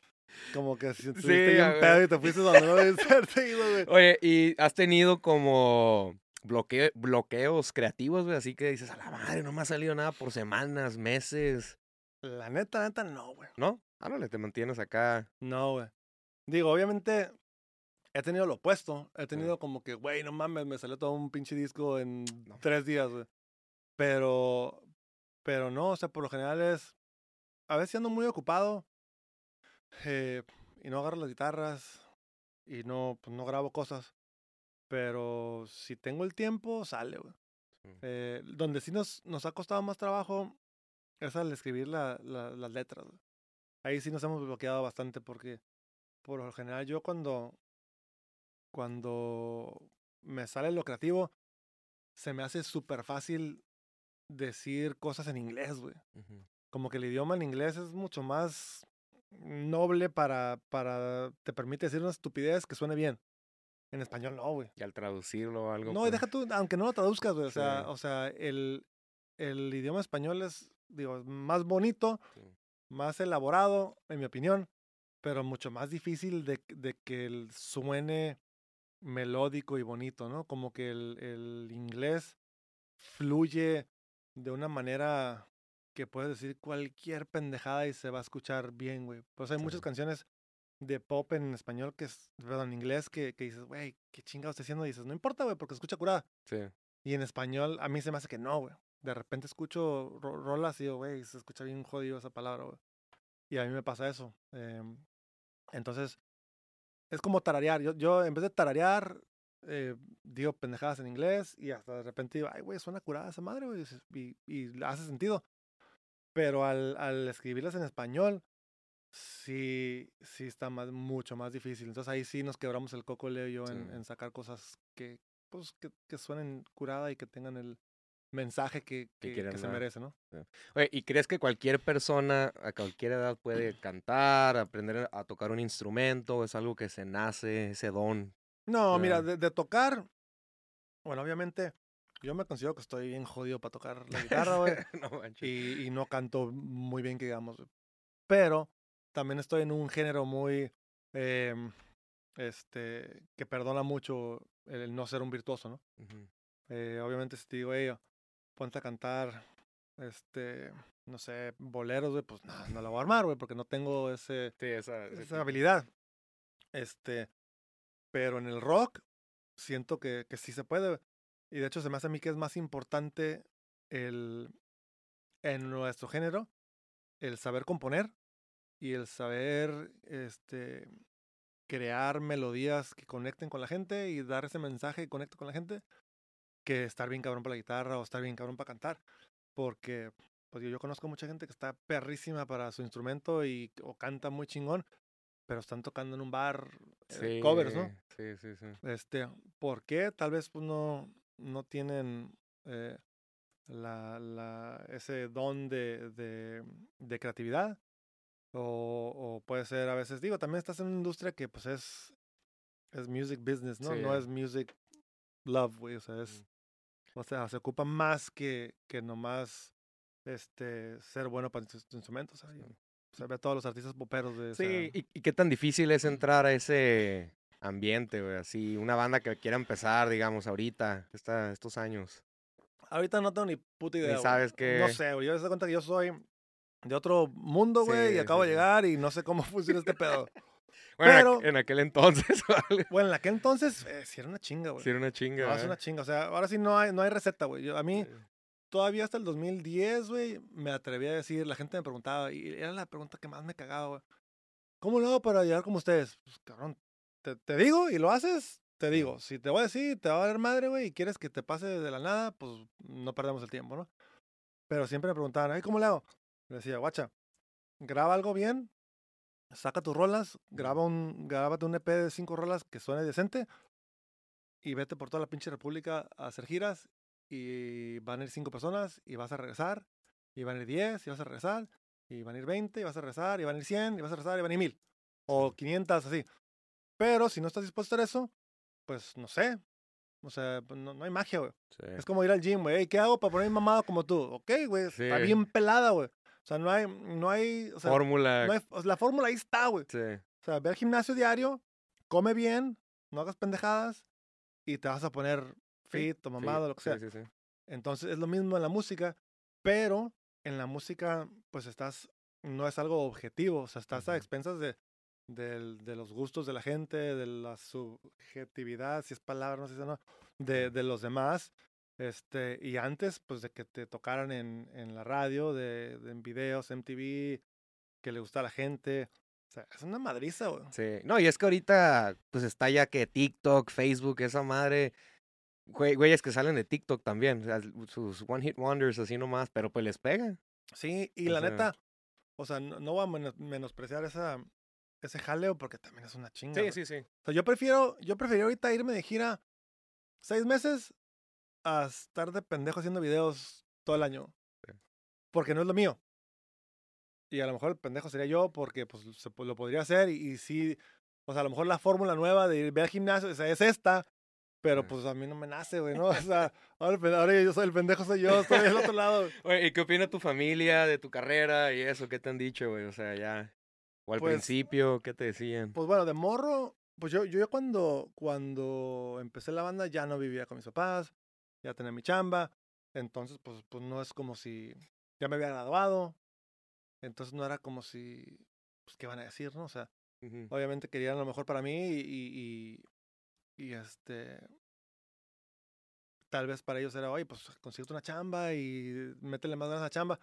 Como que si Sí, bien pedo y te fuiste donde no debes güey. Oye, ¿y has tenido como bloque- bloqueos creativos, güey? Así que dices, a la madre, no me ha salido nada por semanas, meses, La neta, la neta, no, güey. ¿no? Ándale, te mantienes acá. No, güey. Digo, obviamente he tenido lo opuesto. He Sí. tenido como que, güey, no mames, me salió todo un pinche disco en No. tres días, güey. Pero, pero no, o sea, por lo general es, a veces ando muy ocupado eh, y no agarro las guitarras y no, pues no grabo cosas. Pero si tengo el tiempo, sale, güey. Sí. Eh, donde sí nos, nos ha costado más trabajo es al escribir la- la- las letras, ahí sí nos hemos bloqueado bastante porque por lo general yo cuando, cuando me sale lo creativo, se me hace súper fácil decir cosas en inglés, güey. Como que el idioma en inglés es mucho más noble para, para, te permite decir una estupidez que suene bien. En español no, güey. Y al traducirlo o algo. No, pues, deja tú, aunque no lo traduzcas, güey. O Sí. sea, o sea, el, el idioma español es, digo, más bonito, Sí. más elaborado, en mi opinión, pero mucho más difícil de, de que el suene melódico y bonito, ¿no? Como que el, el inglés fluye de una manera que puedes decir cualquier pendejada y se va a escuchar bien, güey. Pues hay muchas canciones de pop en español que es, perdón, en inglés que, que dices, güey, qué chingados está haciendo. Y dices, no importa, güey, porque escucha curada. Sí. Y en español a mí se me hace que no, güey. De repente escucho ro- rolas y digo, güey, se escucha bien jodido esa palabra, güey. Y a mí me pasa eso. em, entonces, es como tararear. Yo, yo en vez de tararear, eh, digo pendejadas en inglés y hasta de repente digo, ay, güey, suena curada esa madre, güey. Y, y hace sentido. Pero al, al escribirlas en español, sí, sí está más, mucho más difícil. Entonces ahí sí nos quebramos el coco, Leo y yo, en, Sí. en sacar cosas que, pues, que, que suenen curada y que tengan el mensaje que, Que que, quieren que se merece, ¿no? Oye, ¿y crees que cualquier persona a cualquier edad puede cantar, aprender a tocar un instrumento? ¿Es algo que se nace, ese don? No, mira, de, de tocar, bueno, obviamente, yo me considero que estoy bien jodido para tocar la guitarra, güey. no y, y no canto muy bien, que digamos. Pero también estoy en un género muy, em, este, que perdona mucho el, no ser un virtuoso, ¿no? Eh, obviamente si te digo, hey, ponte a cantar, este, no sé, boleros, güey, pues no, no la voy a armar, güey, porque no tengo ese, Sí, esa, habilidad. Este, pero en el rock siento que, que sí se puede. Y de hecho se me hace a mí que es más importante el, en nuestro género, el saber componer y el saber, este, crear melodías que conecten con la gente y dar ese mensaje que conecte con la gente, que estar bien cabrón para la guitarra o estar bien cabrón para cantar. Porque pues yo, yo conozco mucha gente que está perrísima para su instrumento y o canta muy chingón, pero están tocando en un bar eh, covers, ¿no? Sí, sí, sí. Este, ¿por qué? Tal vez pues no, no tienen eh, la, la, ese don de, de, de creatividad. O, o puede ser a veces, digo, también estás en una industria que pues es, es music business, ¿no? No es music love, güey. O sea, es, o sea, se ocupa más que, que nomás este, ser bueno para tus instrumentos. Y- o sea, ve a todos los artistas poperos de Sí, ¿y, y qué tan difícil es entrar a ese ambiente, güey? Así, una banda que quiera empezar, digamos, ahorita, esta, estos años. Ahorita no tengo ni puta idea. güey. sabes No qué. sé, güey. Yo da cuenta que yo soy de otro mundo, güey, Sí, y acabo sí, de llegar y no sé cómo funciona este pedo. Bueno, en pero- en aquel entonces, ¿vale? Bueno, en aquel entonces, eh, sí era una chinga, güey. Sí, era una chinga. No, es una chinga. O sea, ahora sí no hay, no hay receta, güey. Yo- A mí, Sí. todavía hasta el 2010, güey, me atreví a decir, la gente me preguntaba, y era la pregunta que más me cagaba, güey. ¿Cómo lo hago para llegar como ustedes? Pues, cabrón, te, te digo y lo haces, te digo. Si te voy a decir, te va a valer madre, güey, y quieres que te pase de la nada, pues no perdemos el tiempo, ¿no? Pero siempre me preguntaban, "Ay, ¿cómo le hago? Le decía, guacha, graba algo bien, saca tus rolas, graba un, grábate un EP de cinco rolas que suene decente y vete por toda la pinche república a hacer giras y van a ir cinco personas y vas a regresar y van a ir 10 y vas a regresar y van a ir 20 y vas a regresar y van a ir 100 y vas a regresar y van a ir 1000 o 500 así. Pero si no estás dispuesto a hacer eso, pues no sé. O sea, pues, no, no hay magia, güey. Sí. Es como ir al gym, güey. "Ey, ¿Qué hago para poner mamado como tú? Ok, güey. Está Sí. bien pelada, güey. O sea, no hay, no hay, o sea, Fórmula. no hay- o la fórmula ahí está, güey. Sí. O sea, ve al gimnasio diario, come bien, no hagas pendejadas y te vas a poner fit o sí, mamado, lo que sea. Sí, sí, sí. Entonces es lo mismo en la música, pero en la música pues estás, no es algo objetivo, o sea, estás a Ujú. expensas de, del- de los gustos de la gente, de la subjetividad, si es palabra, no sé si no, de, de los demás. Este, y antes, pues de que te tocaran en, en la radio, de, de en videos, MTV, que le gusta a la gente. O sea, es una madriza, güey. Sí. No, y es que ahorita, pues está ya que TikTok, Facebook, esa madre. güey- Güeyes que salen de TikTok también. o sea, sus One Hit Wonders así nomás, pero pues les pega. Sí, y O la sea, neta, o sea, no, no voy a menos- menospreciar esa, ese jaleo porque también es una chinga. Sí, güey. sí, sí. O sea, yo prefiero, yo prefiero ahorita irme de gira seis meses a estar de pendejo haciendo videos todo el año. Sí. Porque no es lo mío. Y a lo mejor el pendejo sería yo porque pues se po- lo podría hacer y, y sí, o sea, a lo mejor la fórmula nueva de ir al gimnasio o sea, es esta, pero Sí. pues a mí no me nace, güey, ¿no? O sea, ahora, ahora yo soy el pendejo, soy yo, estoy del otro lado. Oye, ¿y qué opina tu familia de tu carrera y eso? ¿Qué te han dicho, güey? O sea, ya. O al Pues- principio, ¿qué te decían? Pues bueno, de morro, pues yo, yo cuando, cuando empecé la banda ya no vivía con mis papás, ya tenía mi chamba, entonces pues, pues no es como si ya me había graduado, entonces no era como si, pues qué van a decir, ¿no? O sea, obviamente querían lo mejor para mí y, y, y, y, este, tal vez para ellos era, oye, pues consíguete una chamba y métele más ganas a la chamba,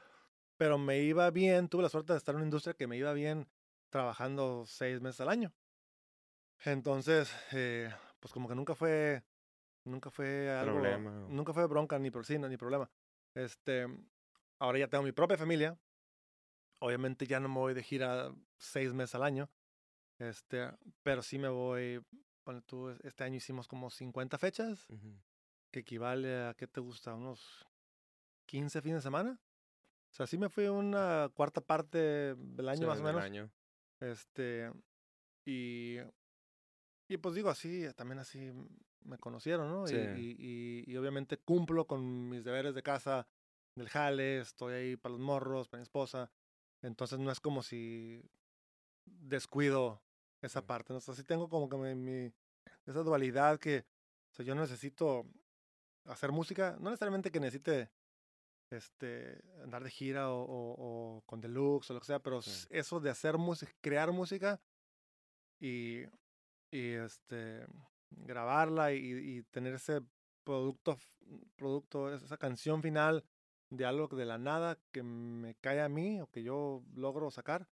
pero me iba bien, tuve la suerte de estar en una industria que me iba bien trabajando seis meses al año. Entonces, eh, pues como que nunca fue, nunca fue algo, Problema nunca fue bronca ni por sí, no, ni problema. Este, ahora ya tengo mi propia familia. Obviamente ya no me voy de gira seis meses al año. Este, pero sí me voy, bueno, tú, este año hicimos como 50 fechas, que equivale a, ¿qué te gusta? Unos 15 fines de semana. O sea, sí me fui una cuarta parte del año Sí, más o menos. año. Este, y, y pues digo así, también así me conocieron, ¿no? Y- Sí. Y, y- y obviamente cumplo con mis deberes de casa, del jale, estoy ahí para los morros, para mi esposa. Entonces no es como si descuido esa parte, ¿no? O sea, sí tengo como que mi, mi- esa dualidad que, o sea, yo necesito hacer música, no necesariamente que necesite este, andar de gira o, o- o con deluxe o lo que sea, pero Sí. eso de hacer música, crear música y, y este, grabarla y, y tener ese producto, producto, esa canción final de algo de la nada que me cae a mí o que yo logro sacar,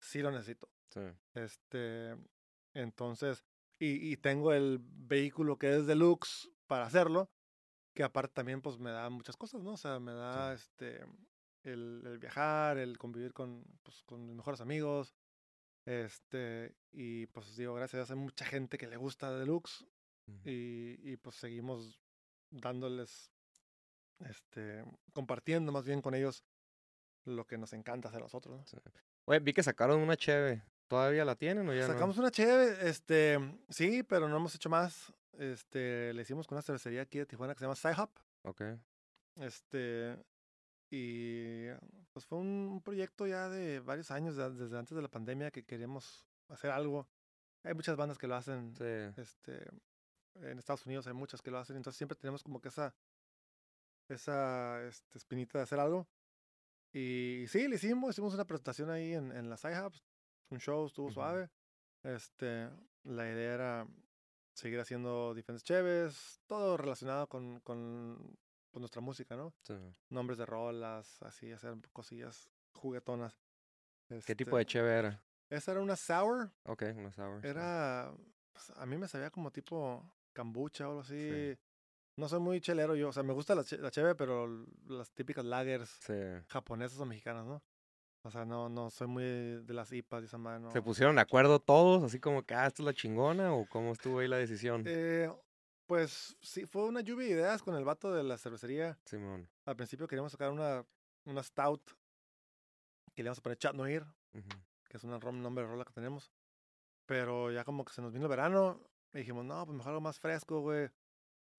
sí lo necesito. Sí. Este, entonces, y, y tengo el vehículo que es deluxe para hacerlo, que aparte también pues me da muchas cosas, ¿no? O sea, me da este el, el viajar, el convivir con, pues, con mis mejores amigos. Este, y pues digo, gracias a Dios hay mucha gente que le gusta deluxe Ujú. y, y pues seguimos dándoles, este, compartiendo más bien con ellos lo que nos encanta hacer a nosotros, ¿no? Oye, vi que sacaron una cheve. ¿Todavía la tienen o ya no? Sacamos una cheve, este, sí, pero no hemos hecho más. Este, le hicimos con una cervecería aquí de Tijuana que se llama Sci-Hop. Ok. Este, y pues fue un, proyecto ya de varios años, de- desde antes de la pandemia, que queríamos hacer algo. Hay muchas bandas que lo hacen, Sí. este, en Estados Unidos hay muchas que lo hacen, entonces siempre tenemos como que esa, esa este, espinita de hacer algo. Y sí, le hicimos, hicimos una presentación ahí en, en la Sci-Hub, un show, estuvo Ujú. suave. Este, la idea era seguir haciendo diferentes cheves, todo relacionado con, con pues, nuestra música, ¿no? sí. Nombres de rolas, así, hacer cosillas juguetonas. ¿Qué tipo de Este, cheve era? Esa era una sour, Ok, una sour. era, pues, a mí me sabía como tipo kombucha o algo así. Sí. No soy muy chelero yo, o sea, me gusta la, che- la cheve, pero las típicas lagers Sí. japonesas o mexicanas, ¿no? O sea, no, no soy muy de las IPAs y esa madre, no. ¿Se pusieron de acuerdo todos? Así como que, ah, esta es la chingona o cómo estuvo ahí la decisión? Eh, pues sí, fue una lluvia de ideas con el vato de la cervecería. Simón. Al principio queríamos sacar una, una stout que le íbamos a poner Chat Noir, Ujú. que es un nombre de rola que tenemos. Pero ya como que se nos vino el verano y dijimos, no, pues mejor algo más fresco, güey.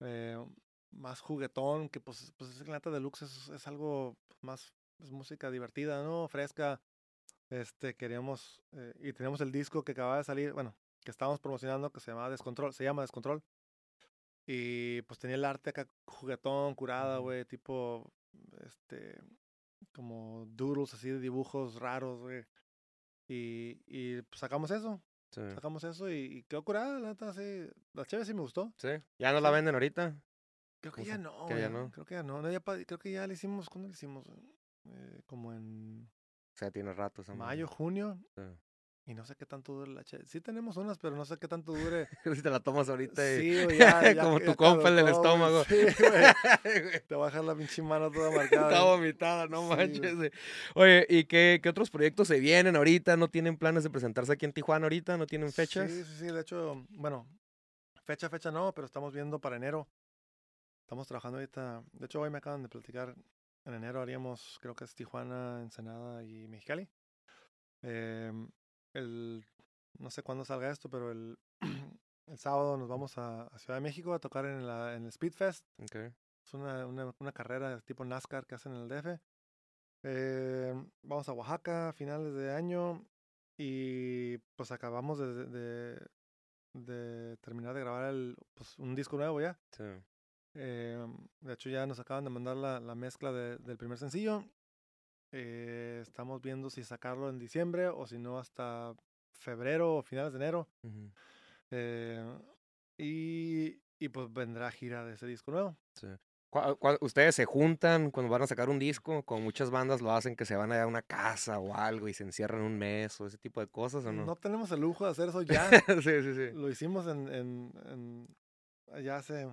eh, más juguetón, que pues, pues es que la neta deluxe es, es algo más, es música divertida, ¿no? Fresca. Este, queríamos, eh, y tenemos el disco que acaba de salir, bueno, que estábamos promocionando, que se llama Descontrol, se llama Descontrol. Y pues tenía el arte acá juguetón, curada, güey, tipo, este, como doodles así de dibujos raros, güey. Y, y pues, sacamos eso, Sí. sacamos eso y, y quedó curada, la neta, sí. La chévere sí me gustó. Sí. ¿Ya no la venden ahorita? Creo que ¿Cómo ya no, que ya no? Creo que ya no. no ya pa- creo que ya le hicimos, ¿cuándo le hicimos? Eh, como en O sea, tiene rato esa mayo, junio. Sí. Y no sé qué tanto dure la cheve. Sí tenemos unas, pero no sé qué tanto dure. si te la tomas ahorita y... Sí, güey, ya, ya- Como ya tu compa, el del caducó, güey. estómago. Sí, güey. Te va a dejar la pinche mano toda marcada. Está vomitada, no Sí, manches. güey. Oye, ¿y qué, qué otros proyectos se vienen ahorita? ¿No tienen planes de presentarse aquí en Tijuana ahorita? ¿No tienen fechas? Sí, sí, sí. De hecho, bueno, fecha, fecha no, pero estamos viendo para enero. Estamos trabajando ahorita. De hecho, hoy me acaban de platicar. En enero haríamos, creo que es Tijuana, Ensenada y Mexicali. Em, el, no sé cuándo salga esto, pero el, el sábado nos vamos a, a Ciudad de México a tocar en, la, en el Speedfest. Ok. Es una, una, una carrera tipo NASCAR que hacen en el DF. Eh, vamos a Oaxaca a finales de año y pues acabamos de, de, de terminar de grabar el, pues, un disco nuevo ya. Sí. Eh, de hecho ya nos acaban de mandar la, la mezcla de- del primer sencillo. Eh, estamos viendo si sacarlo en diciembre o si no hasta febrero o finales de enero. Eh, y, y pues vendrá gira de ese disco nuevo. sí. ¿Ustedes se juntan cuando van a sacar un disco? Como muchas bandas lo hacen, que se van a una casa o algo y se encierran un mes o ese tipo de cosas, ¿o no? No tenemos el lujo de hacer eso ya. sí, sí, sí. Lo hicimos en, en, en- ya hace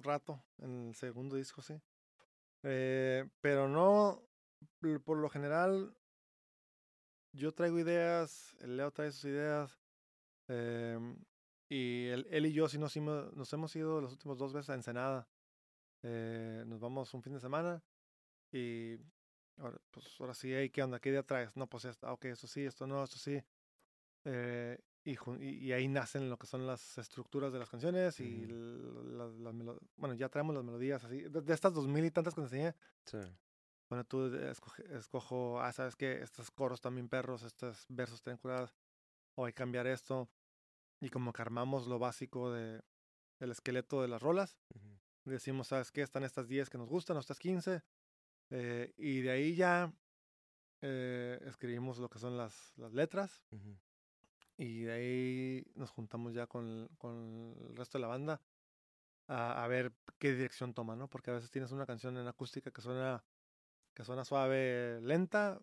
rato, en el segundo disco, sí. Eh, pero no, por lo general, yo traigo ideas, el Leo trae sus ideas, em, y él, él y yo sí nos, hemos- nos hemos ido las últimas dos veces a Ensenada. Eh, nos vamos un fin de semana y ahora, pues ahora sí, hey, ¿qué onda? ¿Qué idea traes? No, pues esto, ah, ok, esto sí, esto no, esto sí. Eh, y, y, y ahí nacen lo que son las estructuras de las canciones y Ujú. l- las, bueno, ya traemos las melodías así. De, de estas dos mil y tantas que enseñé, sí. Bueno, tú escoge- escojo, ah, sabes que estos coros también perros, estos versos están curados, o hay que cambiar esto. Y como que armamos lo básico de el esqueleto de las rolas, Ujú. decimos, sabes qué, están estas 10 que nos gustan, o estas 15, eh, y de ahí ya eh, escribimos lo que son las, las letras, Ujú. y de ahí nos juntamos ya con, con el resto de la banda a, a ver qué dirección toma, ¿no? Porque a veces tienes una canción en acústica que suena, que suena suave, lenta,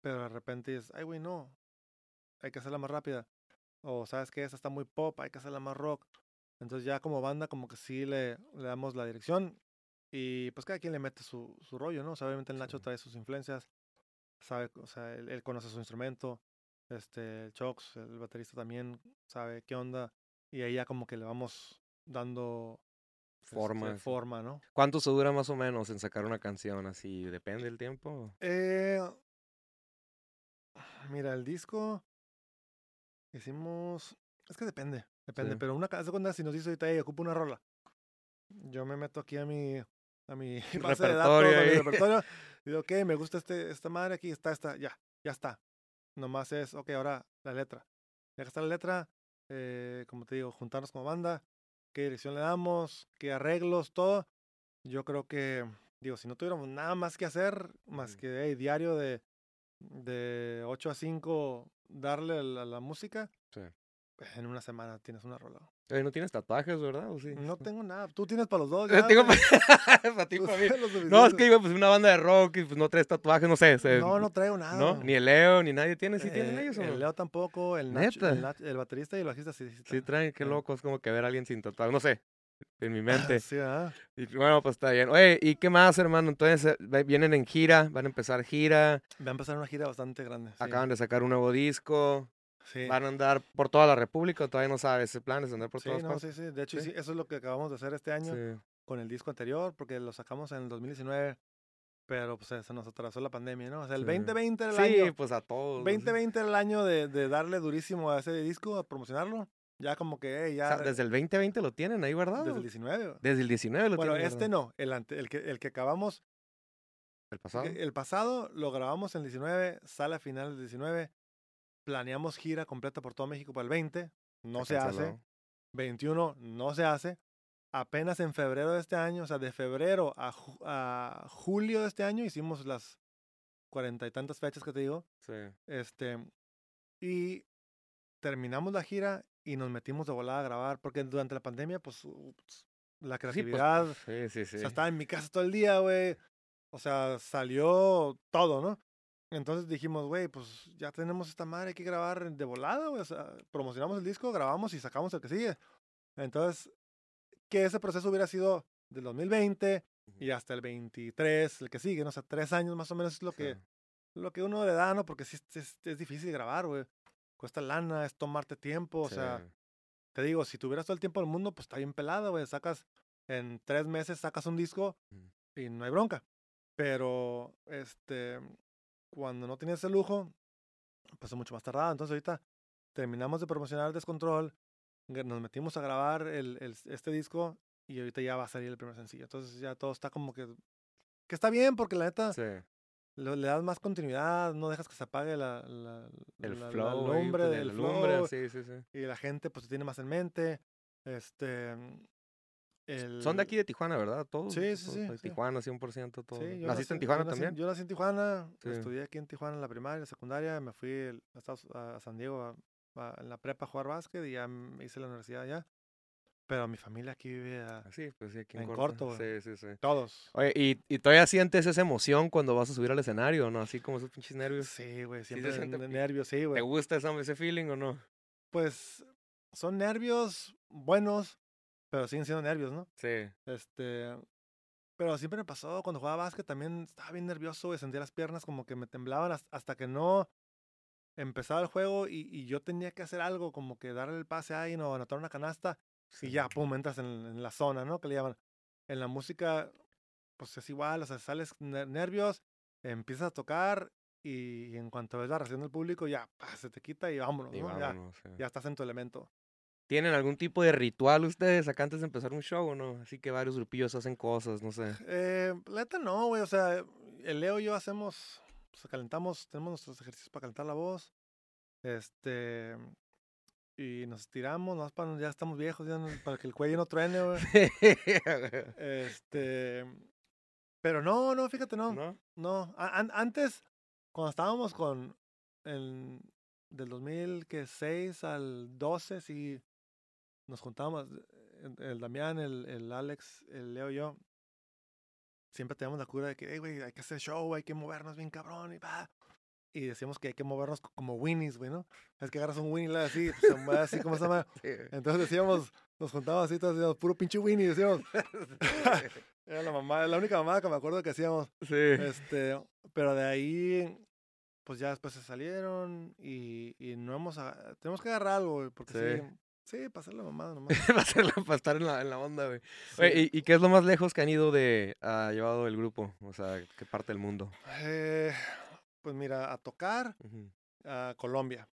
pero de repente es, ay, güey, no, hay que hacerla más rápida. O sabes que esta está muy pop, hay que hacerla más rock. Entonces ya como banda como que sí le, le damos la dirección y pues cada quien le mete su, su rollo, ¿no? O sea, obviamente el Nacho Sí. trae sus influencias, sabe, o sea, él, él conoce su instrumento, este, el Chox, el baterista también sabe qué onda y ahí ya como que le vamos dando Forma. sí. forma, ¿no? ¿Cuánto se dura más o menos en sacar una canción así? ¿Depende del tiempo? Eh, mira, el disco hicimos. Es que depende, depende. Sí. Pero una cuenta si nos dice ahorita, "Ey, ocupo una rola. Yo me meto aquí a mi, a mi base de datos, Repertorio a mi repertorio. Y digo, ok, me gusta este, esta madre aquí, está esta, ya, ya está. Nomás es, ok, ahora la letra. Ya que está la letra, eh, como te digo, juntarnos como banda, qué dirección le damos, qué arreglos, todo. Yo creo que, digo, si no tuviéramos nada más que hacer, más que hey, diario de, de 8 a 5 darle a la, la música, Sí. en una semana tienes una rola. Oye, no tienes tatuajes, ¿verdad? ¿O sí? No tengo nada. Tú tienes para los dos. Eh, ya, tengo güey. para ti, para mí. No, es que pues una banda de rock y pues no traes tatuajes, no sé. se- No, no traigo nada. ¿no? Ni el Leo, ni nadie tiene. ¿Sí tienen Eh, ellos o no? El Leo tampoco, el, Nacho- el, baterista y el bajista sí. Sí, Sí traen. qué Eh. loco. Es como que ver a alguien sin tatuajes. No sé, en mi mente. Sí, ¿verdad? Y bueno, pues está bien. Oye, ¿y qué más, hermano? Entonces, eh, vienen en gira, van a empezar gira, Va a empezar una gira bastante grande. sí. acaban de sacar un nuevo disco, Sí. van a andar por toda la República, o todavía no sabes, ¿ese plan es andar por Sí, todas no, partes? sí, sí. De hecho, Sí. sí, eso es lo que acabamos de hacer este año Sí. con el disco anterior, porque lo sacamos en el 2019, pero pues se- nos atrasó la pandemia, ¿no? O sea, el Sí. 2020 era el Sí, año. pues a todos. 2020 era el año de, de darle durísimo a ese disco, a promocionarlo. Ya como que, hey, O ya. sea, desde el 2020 lo tienen ahí guardado. desde el 19. güey. Desde el 19 lo Bueno, tienen este guardado. no, el, ante- el, que, el que acabamos, ¿El pasado? el pasado lo grabamos en el 19, sale a finales del 19, planeamos gira completa por todo México para el 20, no se, hace, canceló. 21 no se hace, apenas en febrero de este año, o sea, de febrero a, ju- a julio de este año hicimos las cuarenta y tantas fechas que te digo, Sí. este, y terminamos la gira y nos metimos de volada a grabar, porque durante la pandemia, pues, ups, la Sí, pues, creatividad, sí, sí, sí. o sea, estaba en mi casa todo el día, güey. O sea, salió todo, ¿no? Entonces dijimos, güey, pues ya tenemos esta madre, hay que grabar de volada, güey. O sea, promocionamos el disco, grabamos y sacamos el que sigue. Entonces, que ese proceso hubiera sido del 2020 y hasta el 23, el que sigue, ¿no? O sea, tres años más o menos es lo que, lo que uno le da, ¿no? Porque sí es, es, difícil grabar, güey. Cuesta lana, es tomarte tiempo, o sea, te digo, si tuvieras todo el tiempo del mundo, pues está bien pelado, güey. Sacas, en tres meses sacas un disco y no hay bronca. Pero, este, cuando no tenías ese lujo, es mucho más tardado. Entonces ahorita terminamos de promocionar Descontrol, nos metimos a grabar el, el, este disco y ahorita ya va a salir el primer sencillo. Entonces ya todo está como que... Que está bien porque la neta le, das más continuidad, no dejas que se apague la, la, el flow, pues, lumbre, del flow. Sí, sí, sí. Y la gente pues tiene más en mente. Este... Son de aquí de Tijuana, ¿verdad? Todos. Sí, sí, sí. De Tijuana, 100%. Todo. Sí, ¿Naciste en Tijuana también? yo nací en Tijuana, estudié aquí en Tijuana en la primaria, la secundaria, me fui a, a San Diego en la prepa a jugar básquet y ya hice la universidad allá. Pero mi familia aquí vive a, ah, sí, pues sí, aquí en, corto. sí, sí, sí. Todos. Oye, ¿y, ¿y todavía sientes esa emoción cuando vas a subir al escenario, no? Así como esos pinches nervios. Sí, güey, siempre ¿Sí nervios, sí, güey. ¿Te gusta ese feeling o no? Pues son nervios buenos, pero siguen siendo nervios, ¿no? Sí. Este, pero siempre me pasó cuando jugaba básquet también estaba bien nervioso, güey, sentía las piernas como que me temblaban hasta que no empezaba el juego y, y yo tenía que hacer algo como que darle el pase ahí, no anotar una canasta y ya, pum, entras en, la zona, ¿no? Que le llaman. En la música, pues es igual, o sea, sales nervios, empiezas a tocar y, en cuanto ves la reacción del público, ya, se te quita y vámonos, ¿no? ya, ya estás en tu elemento. ¿Tienen algún tipo de ritual ustedes acá antes de empezar un show o no? Así que varios grupillos hacen cosas, no sé. Eh, la neta no, güey. O sea, el Leo y yo hacemos, pues calentamos, tenemos nuestros ejercicios para calentar la voz. Este, y nos estiramos, más para, ya estamos viejos, ya para que el cuello no truene, güey. este, pero no, no, fíjate, no. No. no. antes, cuando estábamos con, el, del 2006 al 12, sí, nos juntábamos, el, Damián, el, el, Alex, el Leo y yo, siempre teníamos la cura de que, hey, güey, hay que hacer show, hay que movernos bien cabrón y va y decíamos que hay que movernos como winnies, güey, ¿no? Es que agarras un winnie así, pues, se mueve así como se llama. Entonces decíamos, nos juntábamos así, todos decíamos, puro pinche winnie, decíamos. Era la mamá, la única mamá que me acuerdo que hacíamos. Sí. Este, pero de ahí, pues ya después se salieron y, y no hemos, tenemos que agarrar algo, porque sí. sí para hacer la mamada nomás. para, estar en la, en la onda, güey. ¿y, ¿y, qué es lo más lejos que han ido de, ha llevado el grupo? O sea, ¿qué parte del mundo? Eh, pues mira, a tocar a Colombia.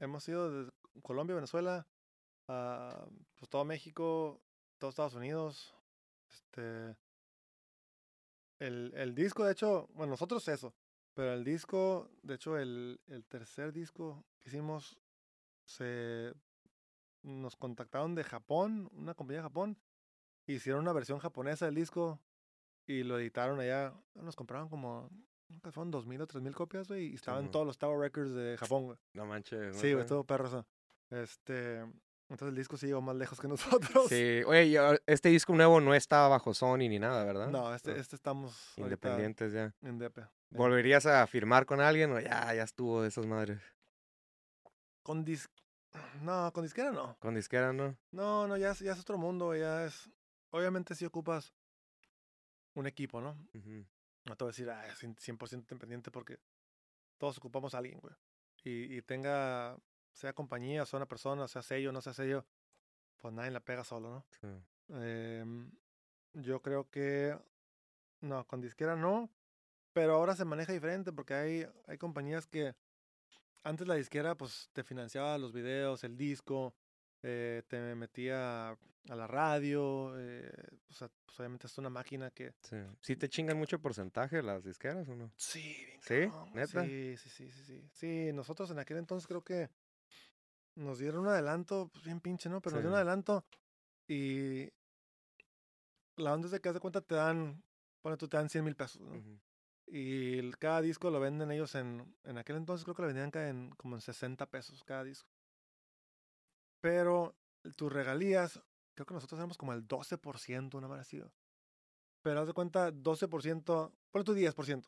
Hemos ido de Colombia, Venezuela, a pues todo México, todo Estados Unidos. Este. El, el disco, de hecho, bueno, nosotros eso. Pero el disco, de hecho, el, el tercer disco que hicimos, se nos contactaron de Japón, una compañía de Japón, hicieron una versión japonesa del disco y lo editaron allá. Nos compraron como fueron dos mil o tres mil copias, güey, y estaban todos los Tower Records de Japón, güey. No manches. Sí, güey, todo perro Este, entonces el disco sí llegó más lejos que nosotros. Sí, oye, este disco nuevo no está bajo Sony ni nada, ¿verdad? No, este, este estamos independientes ya. En DP. ¿Volverías a firmar con alguien o ya, ya estuvo de esas madres? Con dis... No, con disquera no. Con disquera no. No, no, ya, ya es otro mundo, ya es... Obviamente si ocupas un equipo, ¿no? No te voy a decir, ah, 100% independiente porque todos ocupamos a alguien, güey. Y, y tenga, sea compañía, sea una persona, sea sello, no sea sello, pues nadie la pega solo, ¿no? Sí. Eh, yo creo que, no, con disquera no, pero ahora se maneja diferente porque hay, hay compañías que antes la disquera pues te financiaba los videos, el disco, eh, te metía a la radio, eh, o sea, pues obviamente es una máquina que... Sí. ¿Sí te chingan mucho porcentaje las disqueras o no? Sí, ¿Sí? ¿Neta? Sí, sí, sí, sí, sí. Sí, nosotros en aquel entonces creo que nos dieron un adelanto, pues bien pinche, ¿no? Pero nos dieron un adelanto y la onda es de que haz de cuenta te dan, bueno, tú te dan 100 mil pesos, ¿no? Y cada disco lo venden ellos en, en aquel entonces creo que lo vendían en, como en 60 pesos cada disco. Pero tus regalías, creo que nosotros éramos como el 12%, una así. Pero haz de cuenta, 12%, ponle tu 10%.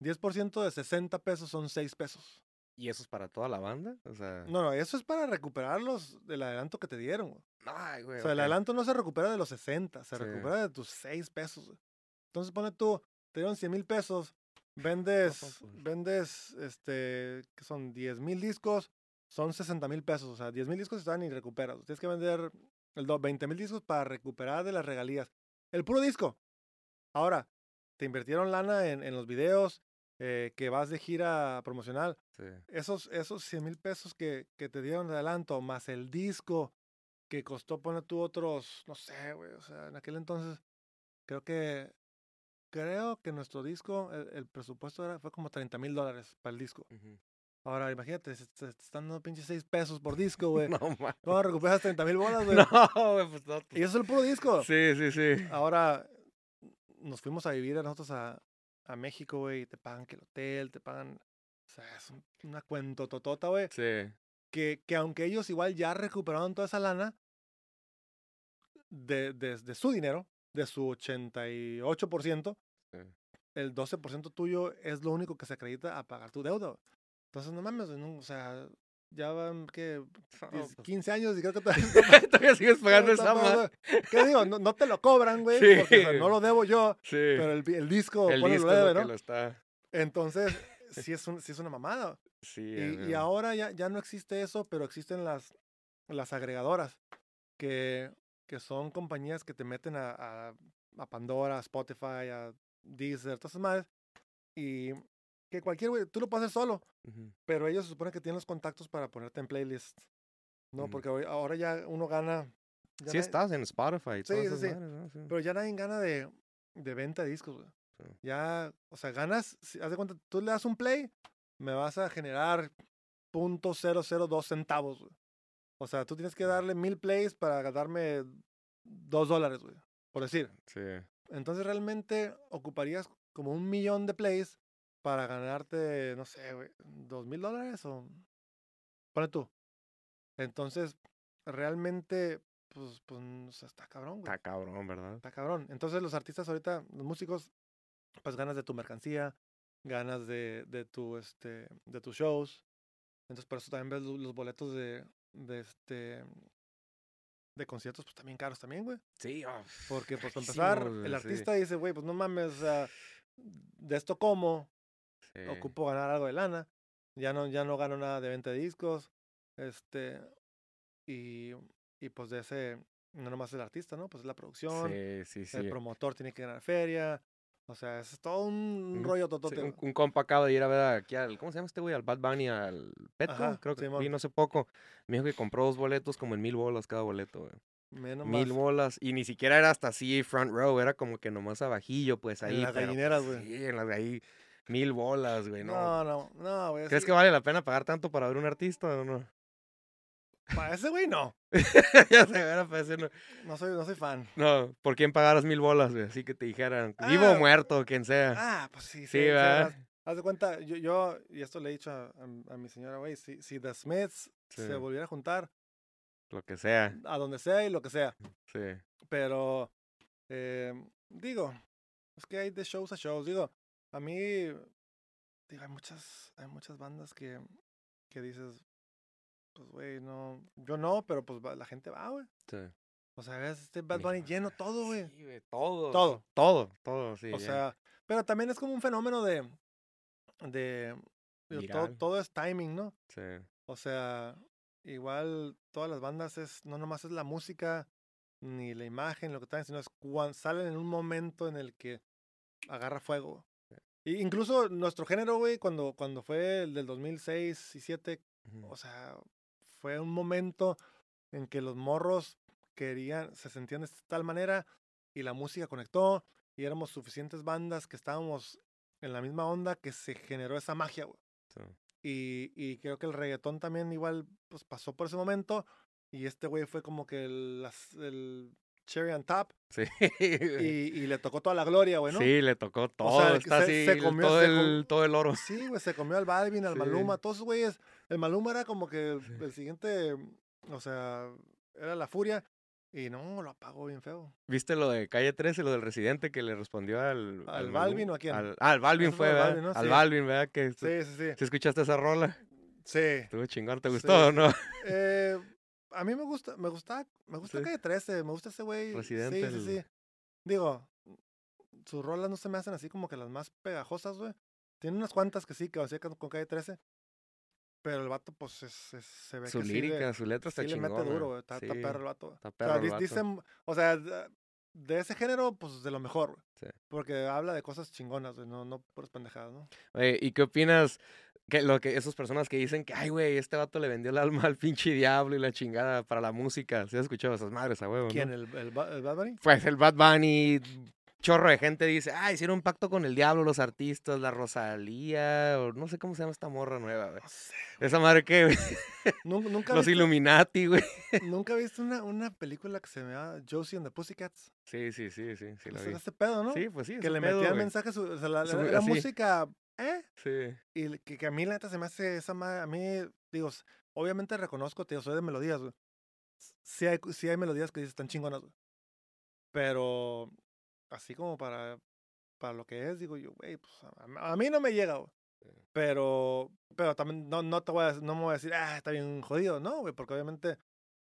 10% de 60 pesos son 6 pesos. ¿Y eso es para toda la banda? O sea. No, no, eso es para recuperarlos del adelanto que te dieron. güey. Ay, güey. O sea, el ok. adelanto no se recupera de los 60, se Sí. recupera de tus 6 pesos. güey. Entonces pone tú, te dieron 100 mil pesos, vendes, vendes, este, que son 10 mil discos, son 60 mil pesos. O sea, 10 mil discos están y recuperas. Tienes que vender el do- 20 mil discos para recuperar de las regalías. El puro disco. Ahora, te invirtieron lana en, en los videos, eh, que vas de gira promocional. Sí. Esos, esos 100 mil pesos que, que te dieron de adelanto, más el disco que costó poner tú otros, no sé, güey, o sea, en aquel entonces, creo que, creo que nuestro disco, el, el presupuesto era, fue como 30 mil dólares para el disco. Ahora, imagínate, se, se- te están dando pinche 6 pesos por disco, güey. No, man. ¿Cómo recuperas 30 mil bolas, güey? No, güey, pues no. Y eso es el puro disco. Sí, sí, sí. Ahora, nos fuimos a vivir a nosotros a, a México, güey, y te pagan que el hotel, te pagan, o sea, es un- una cuento totota, güey. Sí. que, que aunque ellos igual ya recuperaron toda esa lana de, de- de su dinero, de su 88%, Sí. el 12% tuyo es lo único que se acredita a pagar tu deuda. Entonces, no mames, no, o sea, ya van, ¿qué? No, 10, pues, 15 años y creo que todavía Todavía sigues pagando esa madre. ¿Qué digo? No, no te lo cobran, güey, Sí. porque o sea, no lo debo yo, Sí. pero el, el disco, el disco lo debe, ¿no? lo está. Entonces, sí es, un, sí es una mamada. Sí. Y, y ahora ya, ya no existe eso, pero existen las, las agregadoras, que, que son compañías que te meten a, a, a Pandora, a Spotify, a Deezer, todas esas madres, y que cualquier güey, tú lo puedes hacer solo, pero ellos se supone que tienen los contactos para ponerte en playlist, ¿no? Ujú. Porque ahora ya uno gana... ya Sí nadie- estás en Spotify Sí, sí, sí. Sí. Pero ya nadie gana de, de venta de discos, güey. Sí. Ya, o sea, ganas, si- haz de cuenta, tú le das un play, me vas a generar .002 centavos, güey. O sea, tú tienes que darle mil plays para darme dos dólares, güey. Por decir. Sí. Entonces realmente ocuparías como un millón de plays para ganarte, no sé, güey, dos mil dólares o... Pone tú. Entonces, realmente, pues, pues, o sea, está cabrón, güey. Está cabrón, ¿verdad? Está cabrón. Entonces los artistas ahorita, los músicos, pues ganas de tu mercancía, ganas de, de tu este, de tus shows. Entonces por eso también ves lo- los boletos de, de este de conciertos, pues también caros también, güey. Sí. oh, Porque pues para empezar, güey, el sí, artista dice, güey, pues no mames, sea, de esto como, sí. ocupo ganar algo de lana. Ya no, ya no gano nada de venta de discos. Este, y, y pues de ese, no nomás el artista, ¿no? Pues es la producción, sí. el promotor tiene que ganar feria. O sea, es todo un Un- rollo Sí, totote. un, un compa acaba de ir a ver aquí al, ¿cómo se llama este güey? Al Bad Bunny, al Petco, Ajá, creo que Simón. vino hace poco. Me dijo que compró dos boletos como en mil bolas cada boleto, güey. Menos Mil más bolas. Y ni siquiera era hasta así front row, era como que nomás abajillo, pues En ahí. las pero, gallineras, pues, güey. Sí, en las de ahí. Mil bolas, güey, no. No, no, no, güey. ¿Crees sí, que vale la pena pagar tanto para ver un artista o no? Para ese güey no. ya se era para ese no. No soy, no soy fan. No, ¿por quién pagaras mil bolas, güey? Así que te dijeran, vivo o Ah, muerto, quien sea. Ah, pues sí, sí. sí, haz, haz de cuenta, yo, yo, y esto le he dicho a, a- a mi señora, güey, si, si The Smiths Sí. se volviera a juntar, Lo que sea, a donde sea y lo que sea. sí. Pero, eh, digo, es que hay de shows a shows. Digo, a mí, digo, hay muchas, hay muchas bandas que, que dices, pues, güey, no, yo no, pero pues la gente va, güey. sí. O sea, ves este Bad Bunny lleno todo, güey. Sí, güey, todo. Todo. Todo, todo, sí. o ya. sea, pero también es como un fenómeno de, de, digo, todo, todo es timing, ¿no? Sí. O sea, igual todas las bandas es, no nomás es la música, ni la imagen, lo que traen, sino es cuando salen en un momento en el que agarra fuego. Y incluso nuestro género, güey, cuando, cuando fue el del 2006 y 2007, Ujú. o sea, fue un momento en que los morros querían, se sentían de tal manera y la música conectó y éramos suficientes bandas que estábamos en la misma onda que se generó esa magia, güey. Sí. Y, y creo que el reggaetón también igual pues pasó por ese momento y este güey fue como que el, las- el cherry on top Sí. y, y le tocó toda la gloria, güey, ¿no? Sí, le tocó todo. sea, está se- así, se comió- todo, se el, com- todo el oro. Sí, güey, se comió al Balvin, al Sí. Maluma, todos esos güeyes. El Maluma era como que el, Sí. el siguiente, o sea, era la furia. Y no, lo apagó bien feo. ¿Viste lo de Calle 13, lo del residente que le respondió al... ¿Al? Balvin o a quién? Al, ah, al Balvin Ese fue, ¿verdad? Balvin, ¿no? Al Sí. Balvin, ¿verdad? Que, Sí, sí, sí. ¿Sí escuchaste esa rola? Sí. Estuvo chingón, ¿te gustó o sí. no? Eh, a mí me gusta, me gusta, me gusta Sí. Calle 13, me gusta ese güey. Residente, Sí, sí, el- sí. Digo, sus rolas no se me hacen así como que las más pegajosas, güey. Tiene unas cuantas que sí, que hacía con Calle 13. Pero el vato, pues, es, es- se ve Su que sí le- lírica, su letra está sí le chingona. mete duro. Está, Sí, perro el vato. Está O perro sea, el vato. dicen, o sea, de- ese género, pues de lo mejor. Sí. Porque habla de cosas chingonas, güey, no, no puras pendejadas, ¿no? Oye, ¿y qué opinas? Que lo que esas personas que dicen que, ay, güey, este vato le vendió el alma al pinche diablo y la chingada para la música. ¿Sí has escuchado esas madres a huevo, no? ¿Quién? ¿El, el, Ba- el Bad Bunny? Pues el Bad Bunny, chorro de gente dice, ah, hicieron un pacto con el diablo los artistas, la Rosalía, o no sé cómo se llama esta morra nueva, güey. No sé. Esa madre que, güey, Nun- Nunca, los Illuminati, güey. ¿Nunca viste una, una película que se llama Josie and the Pussycats? Sí, sí, sí, sí, sí, la Pues vi. era ese pedo, ¿no? Sí, pues sí, que le pedo, metían mensajes, o sea, la, la- música, ¿eh? Sí, Y que, que a mí la neta se me hace esa madre, a mí, digo, obviamente reconozco, tío, soy de melodías, güey. Sí hay, sí hay melodías que dices están chingonas, güey. Pero así como para, para lo que es, digo yo, güey, pues a, a mí no me llega, güey. Pero, pero también no, no te voy a, no me voy a decir, ah, está bien jodido, no, güey, porque obviamente,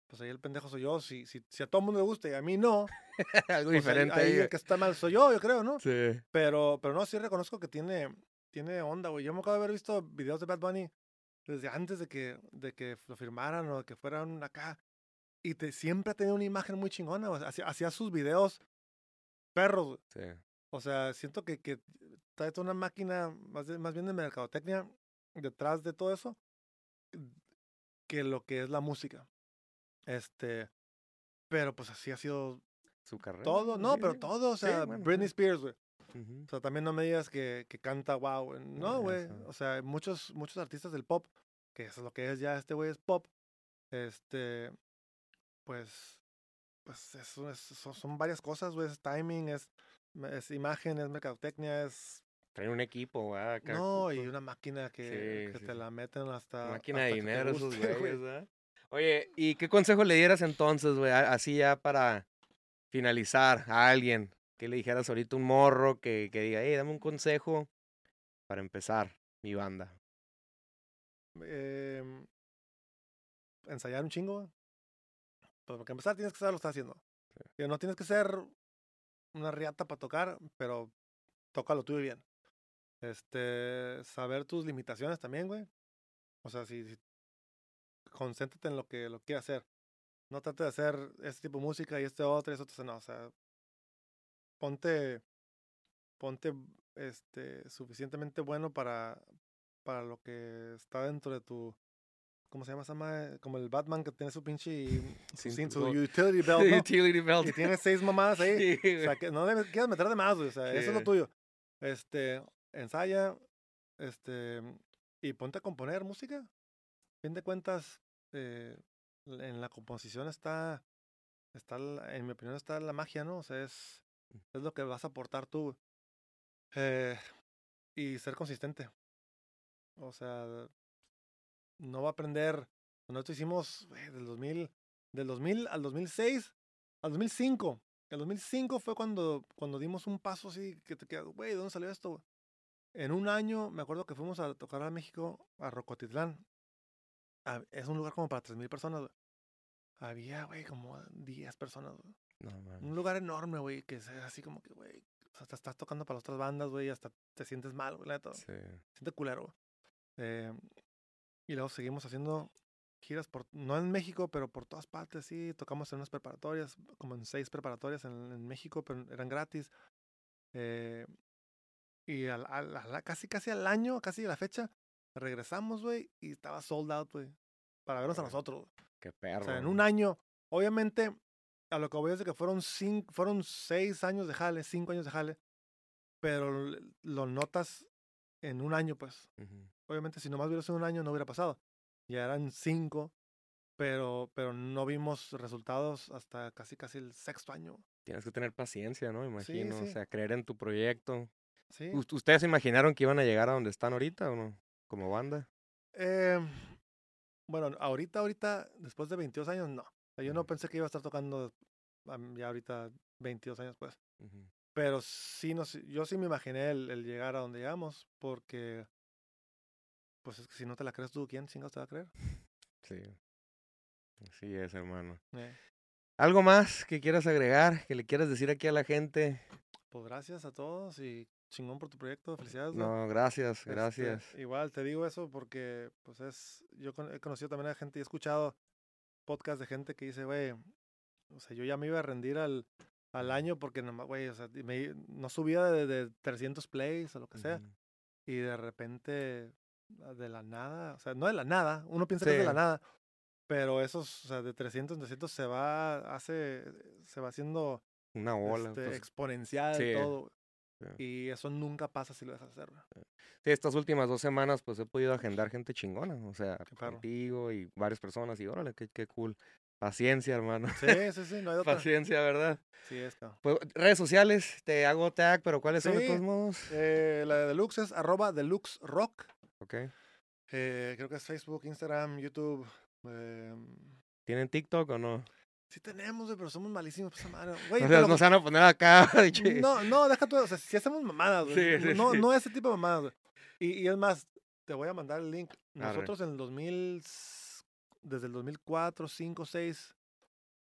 pues ahí el pendejo soy yo, si, si, si a todo el mundo le gusta y a mí no, algo pues diferente ahí ahí, el que está mal soy yo, yo creo, ¿no? Sí, Pero, pero no, sí reconozco que tiene, tiene onda, güey. Yo me acabo de haber visto videos de Bad Bunny desde antes de que, de que lo firmaran o de que fueran acá. Y te, siempre ha tenido una imagen muy chingona, güey. Hacía, hacía sus videos perros, güey. sí. O sea, siento que, que trae toda una máquina, más, de- más bien de mercadotecnia, detrás de todo eso, que lo que es la música. Este, pero pues así ha sido Su carrera. todo, no, sí, pero sí. todo, o Sí, sea, bueno, Britney sí. Spears, güey. Ujú. O sea, también no me digas que, que canta wow. güey. No, güey. O sea, muchos, muchos artistas del pop, que eso es lo que es ya este güey es pop, este, pues, pues es- son, son varias cosas, güey. Es timing, es, es imagen, es mercadotecnia, es... Traen un equipo, güey, acá. No, y una máquina que, Sí, que sí, te la meten hasta... Máquina de hasta dinero esos güeyes, ¿verdad? Oye, ¿y qué consejo le dieras entonces, güey? Así ya para finalizar a alguien. ¿Qué le dijeras ahorita un morro que, que diga, hey, dame un consejo para empezar mi banda? Em, ensayar un chingo. Pues porque empezar tienes que saber lo que estás haciendo. No tienes que ser una riata para tocar, pero toca lo tuyo bien. Este, saber tus limitaciones también, güey. O sea, si, si concéntrate en lo que lo que hacer. No trate de hacer este tipo de música y este otro y eso otro. No, o sea, ponte, ponte, este, suficientemente bueno para, para lo que está dentro de tu, ¿cómo se llama esa madre? Como el Batman que tiene su pinche, Sin su utility belt, ¿no? Utility belt. Y tiene seis mamadas ahí. Sí, O sea, que no le quieras meter de más, güey. O sea, eso es lo tuyo. Este, ensaya, este, y ponte a componer música. Fin de cuentas, eh, en la composición está, está, la- en mi opinión, está la magia, ¿no? O sea, es, es lo que vas a aportar tú. Eh, y ser consistente. O sea, no va a aprender. Nosotros hicimos güey, del 2000, del 2000 al 2006, al 2005. El 2005 fue cuando, cuando dimos un paso así que te quedas, güey, ¿de dónde salió esto? güey?". En un año, me acuerdo que fuimos a tocar a México, a Rocotitlán. Ah, Es un lugar como para 3.000 personas, güey. Había, güey, como 10 personas. No, Un lugar enorme, güey, que es así como que, güey, te estás tocando para las otras bandas, güey, hasta te sientes mal, güey, la neta. Sí. Siente culero. Eh, y luego seguimos haciendo giras por, no en México, pero por todas partes, sí. Tocamos en unas preparatorias, como en seis preparatorias en, en México, pero eran gratis. Eh, y al, al- a la- casi, casi al año, casi a la fecha, regresamos, güey, y estaba sold out, güey, para vernos a nosotros. Qué perro. O sea, en un año, obviamente, a lo que voy es de que fueron, cinco, fueron seis años de jale, cinco años de jale, pero lo notas en un año, pues. Obviamente, si nomás hubiera sido un año, no hubiera pasado. Ya eran cinco, pero, pero no vimos resultados hasta casi, casi el sexto año. Tienes que tener paciencia, ¿no? Imagino. O sí. sea, creer en tu proyecto. Sí. ¿Ust- ¿Ustedes imaginaron que iban a llegar a donde están ahorita o no? Como banda. Eh, bueno, ahorita, ahorita, después de 22 años, no. O sea, yo no pensé que iba a estar tocando ya ahorita 22 años, pues. Ujú. Pero sí, no, sé, yo sí me imaginé el, el llegar a donde llegamos, porque, pues es que si no te la crees tú, ¿quién chingados te va a creer? Sí. Así es, hermano. Eh, ¿Algo más que quieras agregar, que le quieras decir aquí a la gente? pues gracias a todos y chingón por tu proyecto, felicidades. No, gracias, Este, gracias. igual te digo eso porque, pues es, yo con- he conocido también a gente y he escuchado podcast de gente que dice, güey, o sea, yo ya me iba a rendir al, al año porque nomás, güey, o sea, me- no subía de, de 300 plays o lo que sea. Ujú. Y de repente, ah, de la nada, o sea, no de la nada, uno piensa que es de la Sí. nada, pero esos, o sea, de 300 en 300 se va, hace, se va haciendo Una ola. este, exponencial sí, todo. sí. Y eso nunca pasa si lo dejas hacer. güey. Sí, estas últimas dos semanas pues he podido agendar gente chingona, o sea, contigo y varias personas y órale, qué, qué cool. Paciencia, hermano. Sí, sí, sí, no hay otra. Paciencia, ¿verdad? Sí, es, cabrón. Pues, redes sociales, te hago tag, pero ¿cuáles son de todos modos? Eh, la de Deluxe es arroba Deluxe Rock. Ok. Eh, creo que es Facebook, Instagram, YouTube. em, ¿Tienen TikTok o no? sí tenemos, güey, pero somos malísimos. Pues, madre. Güey, O sea, nos van a poner acá. No, no, deja tú. O sea, si hacemos mamadas, güey. Sí, sí, no, no ese tipo de mamadas, güey. Y, y es más, te voy a mandar el link. Arre. Nosotros en el 2000, s- desde el 2004, 5, 6,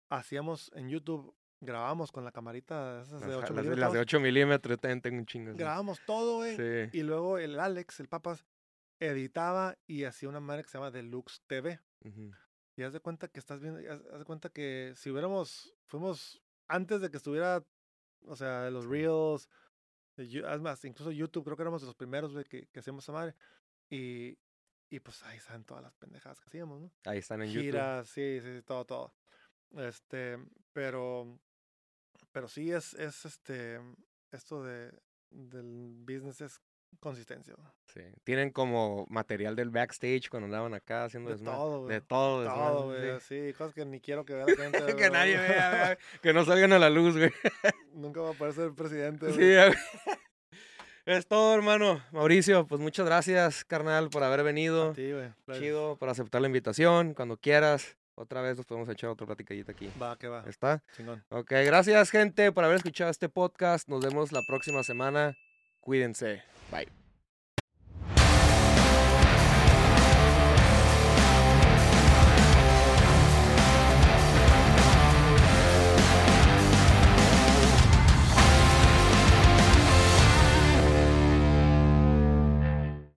hacíamos en YouTube, grabamos con la camarita esas de Las, 8 las de- las milímetros. de 8 milímetros, también tengo un chingo. así. Grabamos todo, güey. Sí. Y luego el Alex, el Papas, editaba y hacía una madre que se llama Deluxe TV. Ujú. Y haz de cuenta que estás viendo, haz, haz de cuenta que si hubiéramos, fuimos antes de que estuviera, o sea, los Reels, de Yu- es más, incluso YouTube, creo que éramos de los primeros güey, que, que hacíamos esa madre. Y, y pues ahí están todas las pendejadas que hacíamos, ¿no? Ahí están en YouTube. Giras, sí, sí, sí, todo, todo. Este, pero, pero sí es, es este, esto de, del business es consistencia. Sí. Tienen como material del backstage cuando andaban acá haciendo De desmadre. todo. De todo, Todo, desmadre, güey, sí. sí, cosas que ni quiero que vea la gente. que nadie vea, vea, que no salgan a la luz, güey. Nunca va a poder ser presidente. Sí, güey. Es todo, hermano. Mauricio, pues muchas gracias, carnal, por haber venido. Sí, güey. Chido, por aceptar la invitación. Cuando quieras, otra vez nos podemos echar otra platicadita aquí. Va, que va. ¿Está? Chingón. Ok, gracias, gente, por haber escuchado este podcast. Nos vemos la próxima semana. Cuídense. Bye.